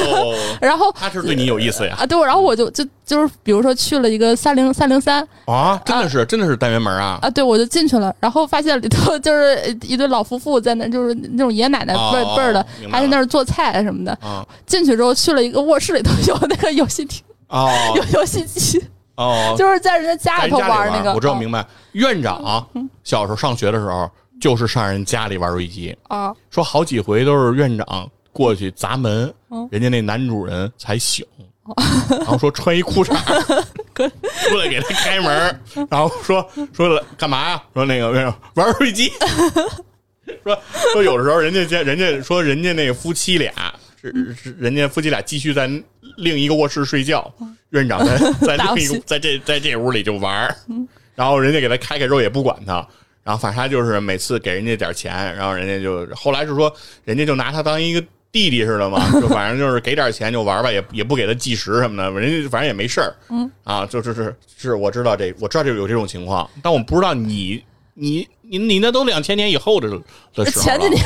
然后他是对你有意思呀？啊，对，然后我就就就是比如说去了一个三零三零三啊，真的是真的是单元门啊啊，对，我就进去了，然后发现里头就是 一对老夫妇在那，就是那种爷爷奶奶辈辈儿的，还在那儿做菜什么的。进去之后去了一个卧室里头 有那个游戏厅。哦，有游戏机哦，就是在人家家里头玩那个。我知道明白。院长小时候上学的时候，就是上人家里玩游戏机啊。说好几回都是院长过去砸门，人家那男主人才醒，然后说穿一裤衩 出来给他开门，然后说说了干嘛呀？说那个玩游戏机。说说有的时候人家家人家说人家那夫妻俩是是人家夫妻俩继续在。另一个卧室睡觉，院长在 在另一个在这在这屋里就玩然后人家给他开开之后也不管他，然后反正他就是每次给人家点钱，然后人家就后来是说人家就拿他当一个弟弟似的嘛，就反正就是给点钱就玩吧，也也不给他计时什么的，人家反正也没事儿，嗯啊，就是是是我知道这我知道这有这种情况，但我不知道你你你你那都两千年以后的的时候前几年。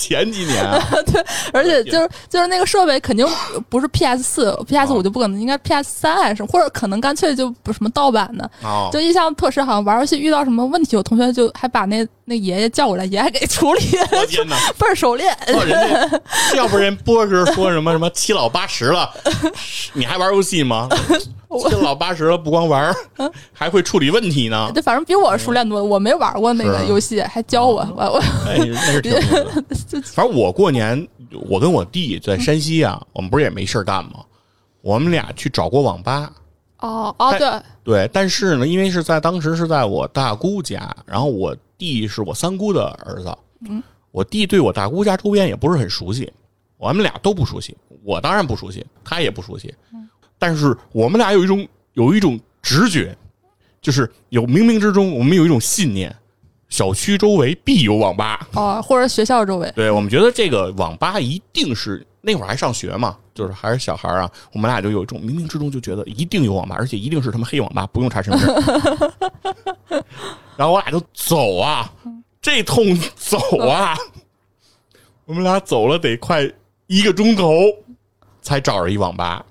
前几年，对，而且就是就是那个设备肯定不是 PS 四，PS 五就不可能，应该 PS 三还是，或者可能干脆就不什么盗版的。就印象特深，好像玩游戏遇到什么问题，我同学就还把那那爷爷叫过来，爷爷给处理，倍儿熟练。人家 要不人波哥说什么什么七老八十了，你还玩游戏吗？七老八十了，不光玩，还会处理问题呢。这反正比我熟练多，我没玩过那个游戏，还教我我我。哎，那是挺。反正我过年，我跟我弟在山西啊，我们不是也没事干吗？我们俩去找过网吧。哦哦，对对，但是呢，因为是在当时是在我大姑家，然后我弟是我三姑的儿子，嗯，我弟对我大姑家周边也不是很熟悉，我们俩都不熟悉，我当然不熟悉，他也不熟悉，但是我们俩有一种有一种直觉，就是有冥冥之中，我们有一种信念。小区周围必有网吧哦，或者学校周围。对我们觉得这个网吧一定是那会儿还上学嘛，就是还是小孩啊，我们俩就有一种冥冥之中就觉得一定有网吧，而且一定是他们黑网吧，不用查身份证。然后我俩就走啊，这通走啊，我们俩走了得快一个钟头，才找着一网吧。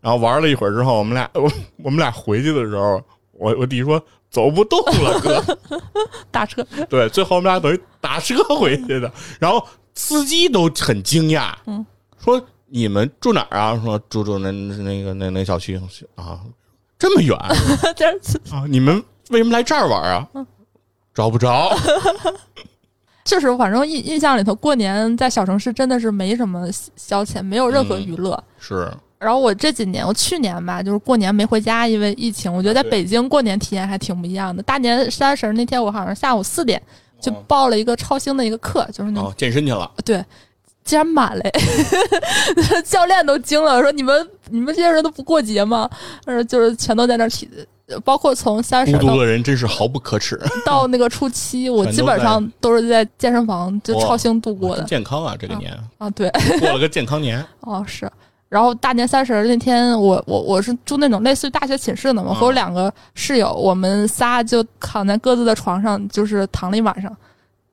然后玩了一会儿之后，我们俩我我们俩回去的时候，我我弟说走不动了，哥。打车，对，最后我们俩等于打车回去的。然后司机都很惊讶，嗯，说你们住哪儿啊？说住住那那个那那小区啊，这么远 啊？你们为什么来这儿玩啊？找不着，就是，反正印印象里头，过年在小城市真的是没什么消遣，没有任何娱乐。是然后我这几年，我去年吧，就是过年没回家，因为疫情。我觉得在北京过年体验还挺不一样的。大年三十那天，我好像下午四点就报了一个超星的一个课，就是那种、哦，健身去了。对，竟然满嘞，教练都惊了，说你们你们这些人都不过节吗？呃，就是全都在那儿体，包括从三十到孤独的人真是毫不可耻，到那个初七，我基本上都是在健身房就超星度过的健康啊！这个年啊。对，过了个健康年，哦是。然后大年三十那天，我我我是住那种类似于大学寝室的嘛，嗯和我两个室友，我们仨就躺在各自的床上，就是躺了一晚上，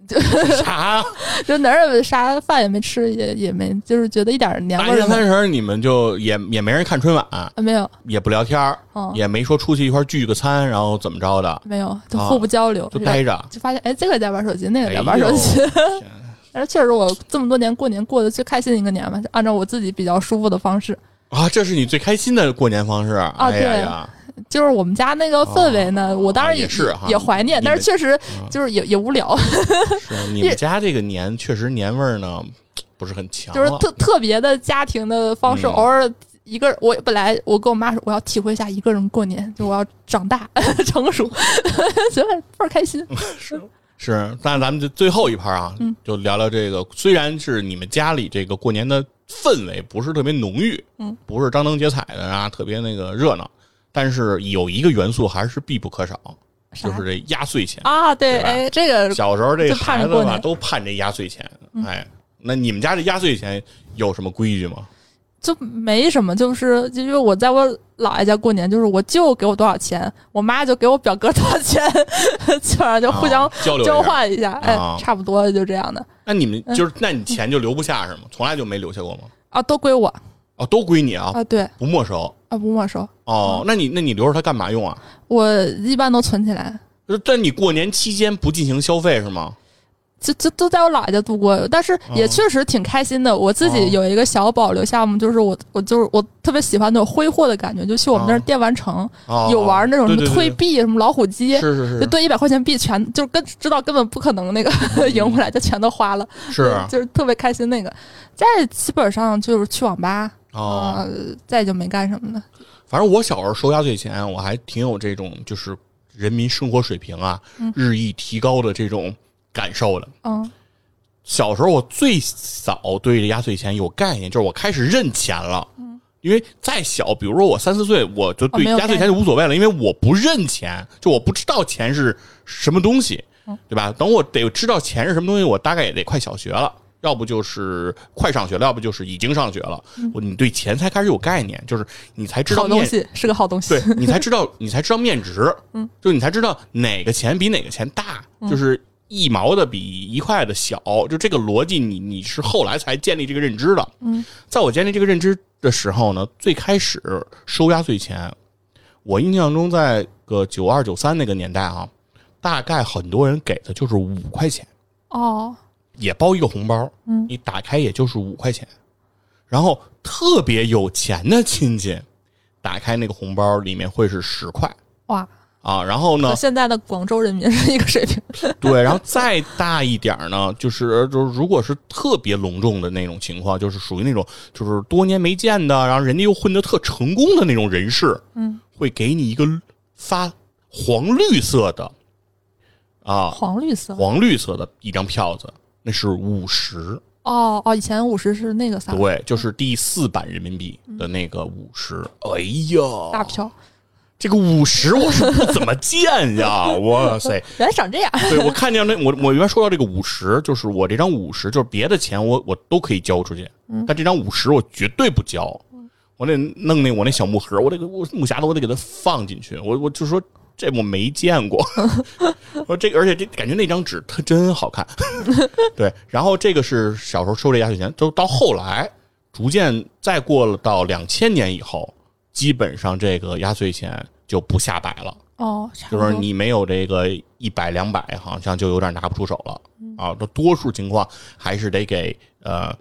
就 啥？就哪儿也啥饭也没吃，也也没，就是觉得一点年大味儿大。年三十你们就也也没人看春晚，啊没有，也不聊天儿嗯，也没说出去一块儿聚个餐，然后怎么着的，没有，就啊互不交流，就待着。就发现哎，这个在玩手机，那个哎在玩手机。呦但是确实，我这么多年过年过得最开心的一个年吧，就按照我自己比较舒服的方式。啊，这是你最开心的过年方式啊哎呀对呀，就是我们家那个氛围呢，哦我当然也是哈也怀念，但是确实嗯就是也也无聊，是你们家这个年确实年味儿呢不是很强就是，特特别的家庭的方式，嗯偶尔。一个，我本来我跟我妈说，我要体会一下一个人过年，就我要长大 成熟，觉得倍儿开心。是，那咱们就最后一盘啊，嗯就聊聊这个。虽然是你们家里这个过年的氛围不是特别浓郁，嗯，不是张灯结彩的啊，特别那个热闹，但是有一个元素还是必不可少，就是这压岁钱。啊，对，哎，这个小时候这孩子吧，着过年都盼这压岁钱。嗯哎，那你们家这压岁钱有什么规矩吗？就没什么，就是就因为我在我姥爷家过年，就是我舅给我多少钱，我妈就给我表哥多少钱，基本上就互相啊交流交。换一下，哎啊，差不多就这样的那你们嗯就是，那你钱就留不下是吗？从来就没留下过吗？啊，都归我哦，都归你啊，啊，对不没收。啊，不没收，哦，那你那你留着它干嘛用啊？我一般都存起来，就在你过年期间不进行消费是吗？就就都在我姥爷家度过，但是也确实挺开心的。我自哦己有一个小保留项目，就是我我就是我特别喜欢那种挥霍的感觉，就去我们那儿哦电玩城哦，有玩那种什么对对对推币、什么老虎机。是是是，就兑一百块钱币全就跟知道根本不可能那个 赢回来，就全都花了，是就是特别开心那个。再基本上就是去网吧哦。啊，再就没干什么了。反正我小时候收压岁钱，我还挺有这种就是人民生活水平啊嗯日益提高的这种感受的。嗯小时候我最早对这压岁钱有概念，就是我开始认钱了。因为再小，比如说我三四岁，我就对压岁钱就无所谓了，因为我不认钱，就我不知道钱是什么东西，嗯对吧？等我得知道钱是什么东西，我大概也得快小学了，要不就是快上学了，要不就是已经上学了。我你对钱才开始有概念，就是你才知道东西是个好东西。对你才知道，你才知道面值，嗯，就你才知道哪个钱比哪个钱大，就是一毛的比一块的小，就这个逻辑你，你是后来才建立这个认知的。嗯，在我建立这个认知的时候呢，最开始收压岁钱，我印象中在个九二九三那个年代啊，大概很多人给的就是五块钱，哦，也包一个红包，嗯。你打开也就是五块钱，然后特别有钱的亲戚，打开那个红包里面会是十块。哇，啊，然后呢，现在的广州人民是一个水平。对，然后再大一点儿呢，就是就是如果是特别隆重的那种情况，就是属于那种就是多年没见的，然后人家又混得特成功的那种人士，嗯，会给你一个发黄绿色的啊，黄绿色。黄绿色的一张票子，那是五十，哦哦，以前五十是那个啥对，就是第四版人民币的那个五十。哎呀，大票，这个五十我是不怎么见呀，哇塞！原来长这样。对我看见那我我原来说到这个五十，就是我这张五十，就是别的钱我我都可以交出去，嗯但这张五十我绝对不交，我得弄那我那小木盒，我得给我木匣子我得给它放进去，我我就说这我没见过。我这个，而且这感觉那张纸它真好看。对，然后这个是小时候收这压岁钱，就到后来逐渐再过了到两千年以后，基本上这个压岁钱就不下百了。哦，就是你没有这个一百两百，好像就有点拿不出手了啊。这多数情况还是得给呃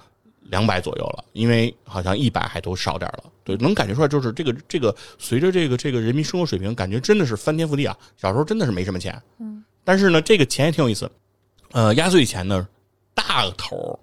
两百左右了，因为好像一百还都少点了。对，能感觉出来，就是这个这个随着这个这个人民生活水平，感觉真的是翻天覆地啊。小时候真的是没什么钱，嗯，但是呢，这个钱也挺有意思。呃，压岁钱呢，大头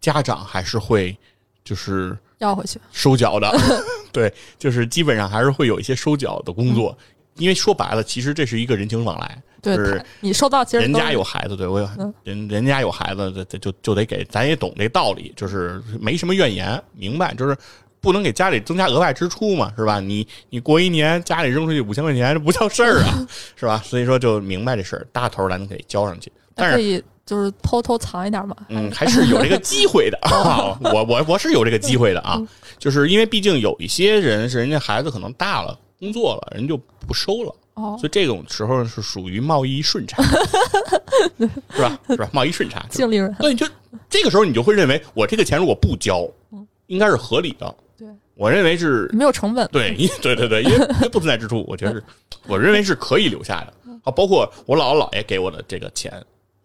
家长还是会就是要回去。收缴的，对，就是基本上还是会有一些收缴的工作，因为说白了，其实这是一个人情往来，对就是你收到其实人家有孩子，对我有嗯人人家有孩子，就就得给，咱也懂这道理，就是没什么怨言，明白，就是不能给家里增加额外支出嘛，是吧？你你过一年家里扔出去五千块钱，这不叫事儿啊，是吧？所以说就明白这事儿，大头咱给交上去，但是就是偷偷藏一点嘛。嗯，还是有这个机会的 啊！我我我是有这个机会的啊，就是因为毕竟有一些人是人家孩子可能大了，工作了，人就不收了，哦所以这种时候是属于贸易顺差，是吧？是吧？贸易顺差，净利润。对，就这个时候你就会认为我这个钱如果不交，应该是合理的。对，我认为是没有成本。对，因对对对，因为因为不存在支出，我觉得是，我认为是可以留下的。啊，包括我姥姥姥爷给我的这个钱，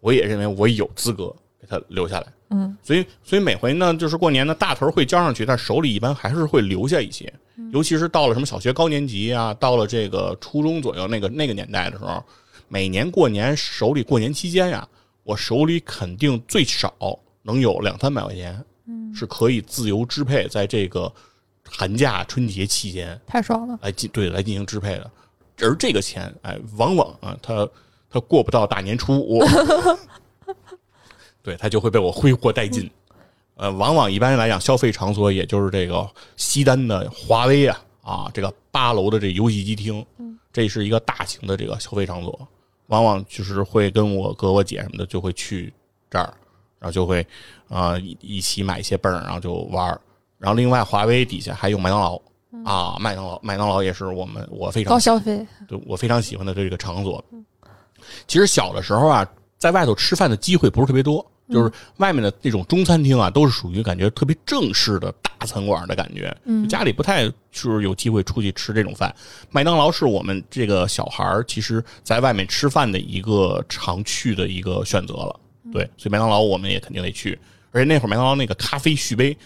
我也认为我有资格给他留下来。嗯，所以所以每回呢，就是过年呢，大头会交上去，但手里一般还是会留下一些，尤其是到了什么小学高年级啊，到了这个初中左右那个那个年代的时候，每年过年手里过年期间呀，我手里肯定最少能有两三百块钱，嗯，是可以自由支配在这个寒假春节期间。太爽了。来进对来进行支配的，而这个钱，哎，往往啊，它它过不到大年初五，对，他就会被我挥霍殆尽。呃，往往一般来讲，消费场所也就是这个西单的华为啊啊，这个八楼的这游戏机厅，这是一个大型的这个消费场所，往往就是会跟我哥我姐什么的就会去这儿，然后就会啊、一一起买一些泵儿，然后就玩儿。然后另外华为底下还有麦当劳啊，麦当劳麦当劳也是我们我非常高消费，对我非常喜欢的这个场所。其实小的时候啊，在外头吃饭的机会不是特别多，就是外面的那种中餐厅啊，都是属于感觉特别正式的大餐馆的感觉。嗯家里不太就是有机会出去吃这种饭。麦当劳是我们这个小孩儿其实在外面吃饭的一个常去的一个选择了。对，所以麦当劳我们也肯定得去。而且那会儿麦当劳那个咖啡续杯，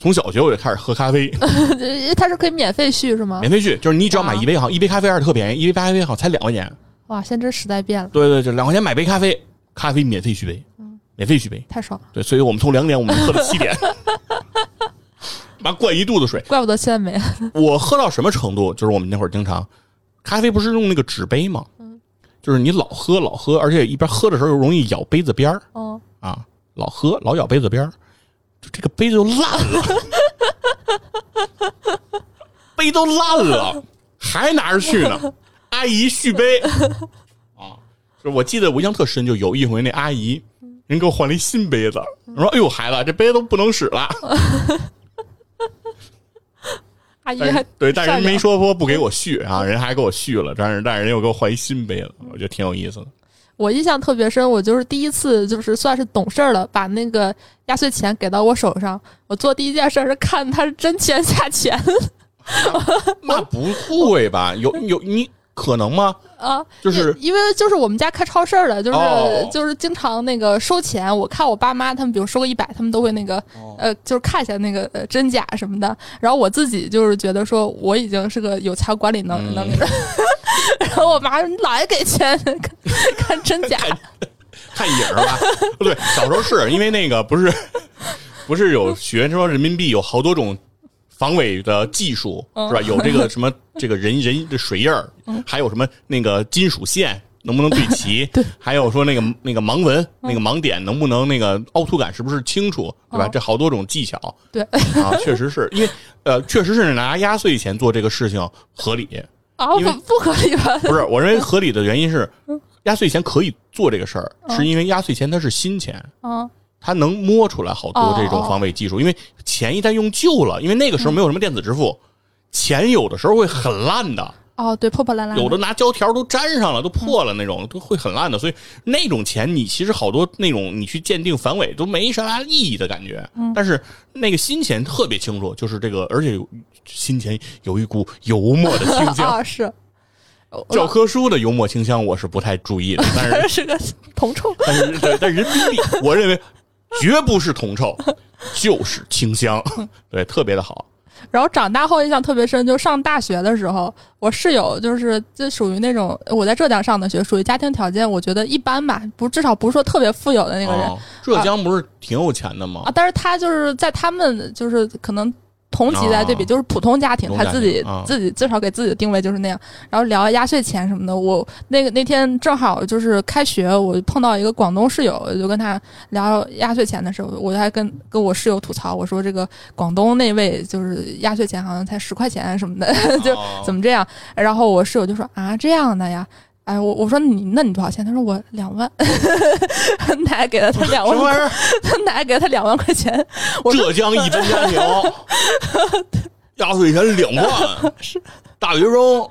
从小学我就开始喝咖啡，它是可以免费续是吗免？费续，就是你只要买一杯，好像一杯咖啡还是特便宜，一杯咖啡好像才两块钱。哇，现在这时代变了，对对，就两块钱买杯咖啡，咖啡免费续杯，免费续杯。太爽了。对，所以我们从两点我们喝到七点，妈灌一肚子水。怪不得现在没。我喝到什么程度？就是我们那会儿经常，咖啡不是用那个纸杯吗？嗯就是你老喝老喝，而且一边喝的时候又容易咬杯子边儿哦，啊，老喝老咬杯子边儿，就这个杯子就烂了，杯都烂了，还拿着去呢。阿姨续杯 啊，就我记得我印象特深，就有一回那阿姨人给我换了一新杯子，我说：“哎呦，孩子，这杯子都不能使了。”但阿姨还对，但是人没说说不给我续啊，人还给我续了，但是但是人又给我换一新杯子，我觉得挺有意思的。我印象特别深，我就是第一次就是算是懂事儿了，把那个压岁钱给到我手上，我做第一件事儿是看他是真钱假钱 那不会吧？有有你可能吗？啊，就是因因为就是我们家开超市儿的，就是、哦就是经常那个收钱，我看我爸妈他们，比如收个一百，他们都会那个、哦呃，就是看一下那个呃真假什么的。然后我自己就是觉得说我已经是个有钱管理能嗯能力的，然后我妈说你老爱给钱，看看真假。看影儿吧？不对，小时候是因为那个不是不是有学说人民币有好多种防伪的技术嗯是吧？有这个什么 这个人人的水印儿，还有什么那个金属线能不能对齐？对，还有说那个那个盲文那个盲点能不能那个凹凸感是不是清楚？对吧？哦这好多种技巧对啊，确实是因为呃，确实是拿压岁钱做这个事情合理。啊，因为不不合理吧？不是，我认为合理的原因是，嗯压岁钱可以做这个事儿，是因为压岁钱它是新钱，啊，它能摸出来好多这种哦防伪技术。因为钱一旦用旧了，因为那个时候没有什么电子支付，钱有的时候会很烂的。哦，对，破破烂烂，有的拿胶条都粘上了，都破了那种，都会很烂的。所以那种钱，你其实好多那种你去鉴定反伪都没啥意义的感觉。但是那个新钱特别清楚，就是这个，而且新钱有一股油墨的清香。啊，是教科书的油墨清香我是不太注意的，但是 是个铜臭。但是对，但人民币我认为 绝不是铜臭，就是清香，对，特别的好。然后长大后印象特别深，就上大学的时候，我室友就是就属于那种我在浙江上的学，属于家庭条件我觉得一般吧，不至少不是说特别富有的那个人。哦浙江不是挺有钱的吗啊，？但是他就是在他们就是可能同级来对比，哦就是普通家庭，他自己、自己至少给自己的定位就是那样。然后聊压岁钱什么的，我那个那天正好就是开学，我碰到一个广东室友，我就跟他聊压岁钱的时候，我还跟跟我室友吐槽，我说这个广东那位就是压岁钱好像才十块钱什么的，就哦怎么这样？然后我室友就说啊这样的呀。哎，我我说你那你多少钱？他说我两万，奶给了他两万什么玩意儿？他 奶给他两万块钱，我浙江一般家庭 压岁钱两万，是大学生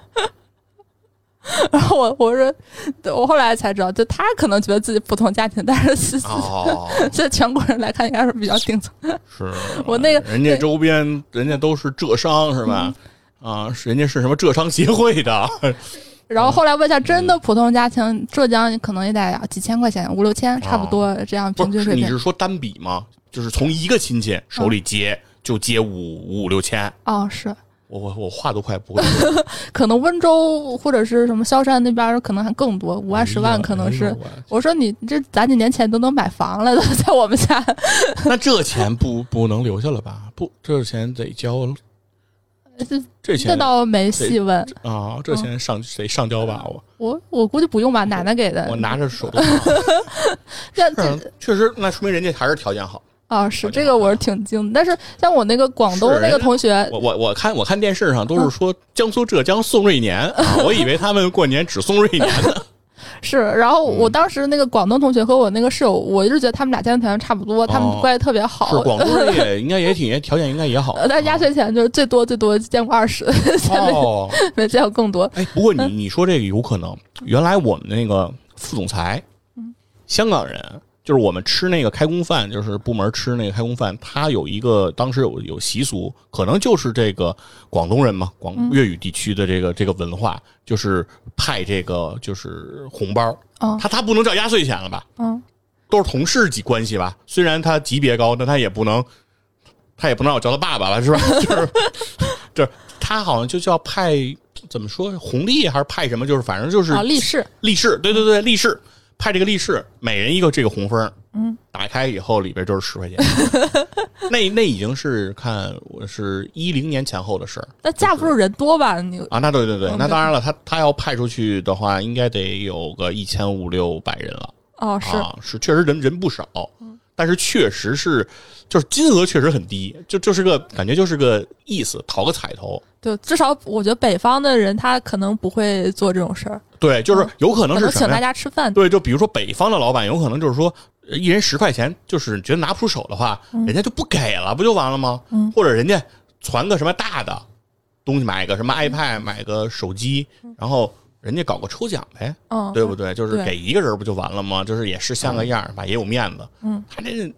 然后我我说，对我后来才知道，就他可能觉得自己普通家庭，但是在全国人来看，应该是比较顶层。是我那个人家周边人家都是浙商是吧？啊，是人家是什么浙商协会的？然后后来问一下，真的普通家庭，浙江可能也得几千块钱，五六千差不多这样，平均水平。你是说单笔吗？就是从一个亲戚手里接就接五五六千，哦，是，我我我话都快不会说。可能温州或者是什么萧山那边可能还更多，五万十万可能是。哎我我说你这攒几年钱都能买房了，都在我们家。那这钱不不能留下了吧？不，这钱得交，这这这钱倒没细问，啊，这钱上得上交吧？我我我估计不用吧，奶奶给的。我拿着手 确实，那说明人家还是条件好。啊，是这个我是挺惊的，但是像我那个广东那个同学，我我我看我看电视上都是说江苏浙江送瑞年啊，我以为他们过年只送瑞年呢。是，然后我嗯当时那个广东同学和我那个室友，我一直觉得他们俩家庭条件差不多，他们哦关系特别是好。广东人也 应该也挺条件应该也好呃，但压岁钱就是最多最多见过二十，哦。没见过更多。哎，不过你你说这个有可能，原来我们那个副总裁，嗯香港人，就是我们吃那个开工饭，就是部门吃那个开工饭，他有一个当时有有习俗，可能就是这个广东人嘛，广粤语地区的这个这个文化，就是派这个就是红包，嗯他他不能叫压岁钱了吧？嗯，都是同事级关系吧？虽然他级别高，但他也不能，他也不能让我叫他爸爸了，是吧？就是就是他好像就叫派怎么说红利还是派什么？就是反正就是啊，立誓，立誓，对对对，立誓派这个力士，每人一个这个红封，嗯，打开以后里边就是十块钱，那那已经是看我是一零年前后的事儿那架不住人多吧？你啊，那对对对，嗯那当然了，他他要派出去的话，应该得有个一千五六百人了。哦是，啊，是确实人人不少，但是确实是就是金额确实很低，就就是个感觉就是个意思，讨个彩头。对至少我觉得北方的人他可能不会做这种事儿，对，就是有可能可能请大？家吃饭。对，就比如说北方的老板，有可能就是说呃一人十块钱，就是觉得拿不出手的话，人家就不给了，不就完了吗？嗯或者人家攒个什么大的东西，买个什么 iPad，买个手机，然后人家搞个抽奖呗。哦，对不对？就是给一个人不就完了吗？就是也是像个样儿吧，也有面子。嗯，他这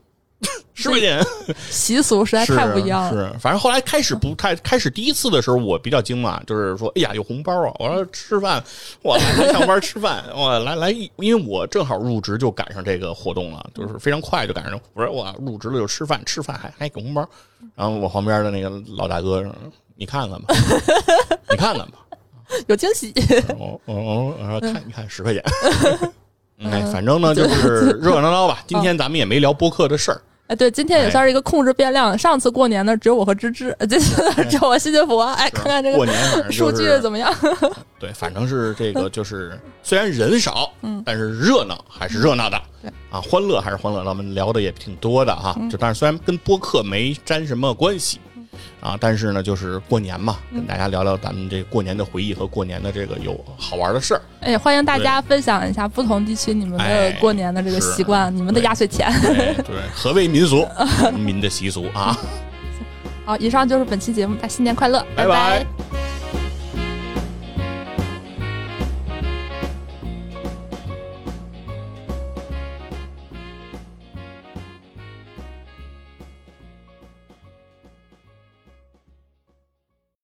十块钱习俗实在太不一样了。是，反正后来开始不太开始第一次的时候，我比较惊嘛，就是说，哎呀，有红包啊！我说吃饭，我来来上班吃饭，我来来，因为我正好入职就赶上这个活动了，就是非常快就赶上。我说我入职了就吃饭，吃饭还还给红包。然后我旁边的那个老大哥说：“你看看吧，你看看吧。”有惊喜，哦哦哦，然后看一看十块钱。哎，反正呢就是热热闹闹吧。今天咱们也没聊播客的事儿，哎，对，今天也算是一个控制变量。上次过年呢，只有我和芝芝，这次只有我西西弗。哎，看看这个数据怎么样？对，反正是这个就是虽然人少，嗯，但是热闹还是热闹的，对啊，欢乐还是欢乐。咱们聊的也挺多的哈，就但是虽然跟播客没沾什么关系。啊，但是呢，就是过年嘛，跟大家聊聊咱们这过年的回忆和过年的这个有好玩的事儿。哎，欢迎大家分享一下不同地区你们的哎过年的这个习惯，你们的压岁钱。对对，何为民俗？民的习俗啊。好，以上就是本期节目，大家新年快乐，拜拜拜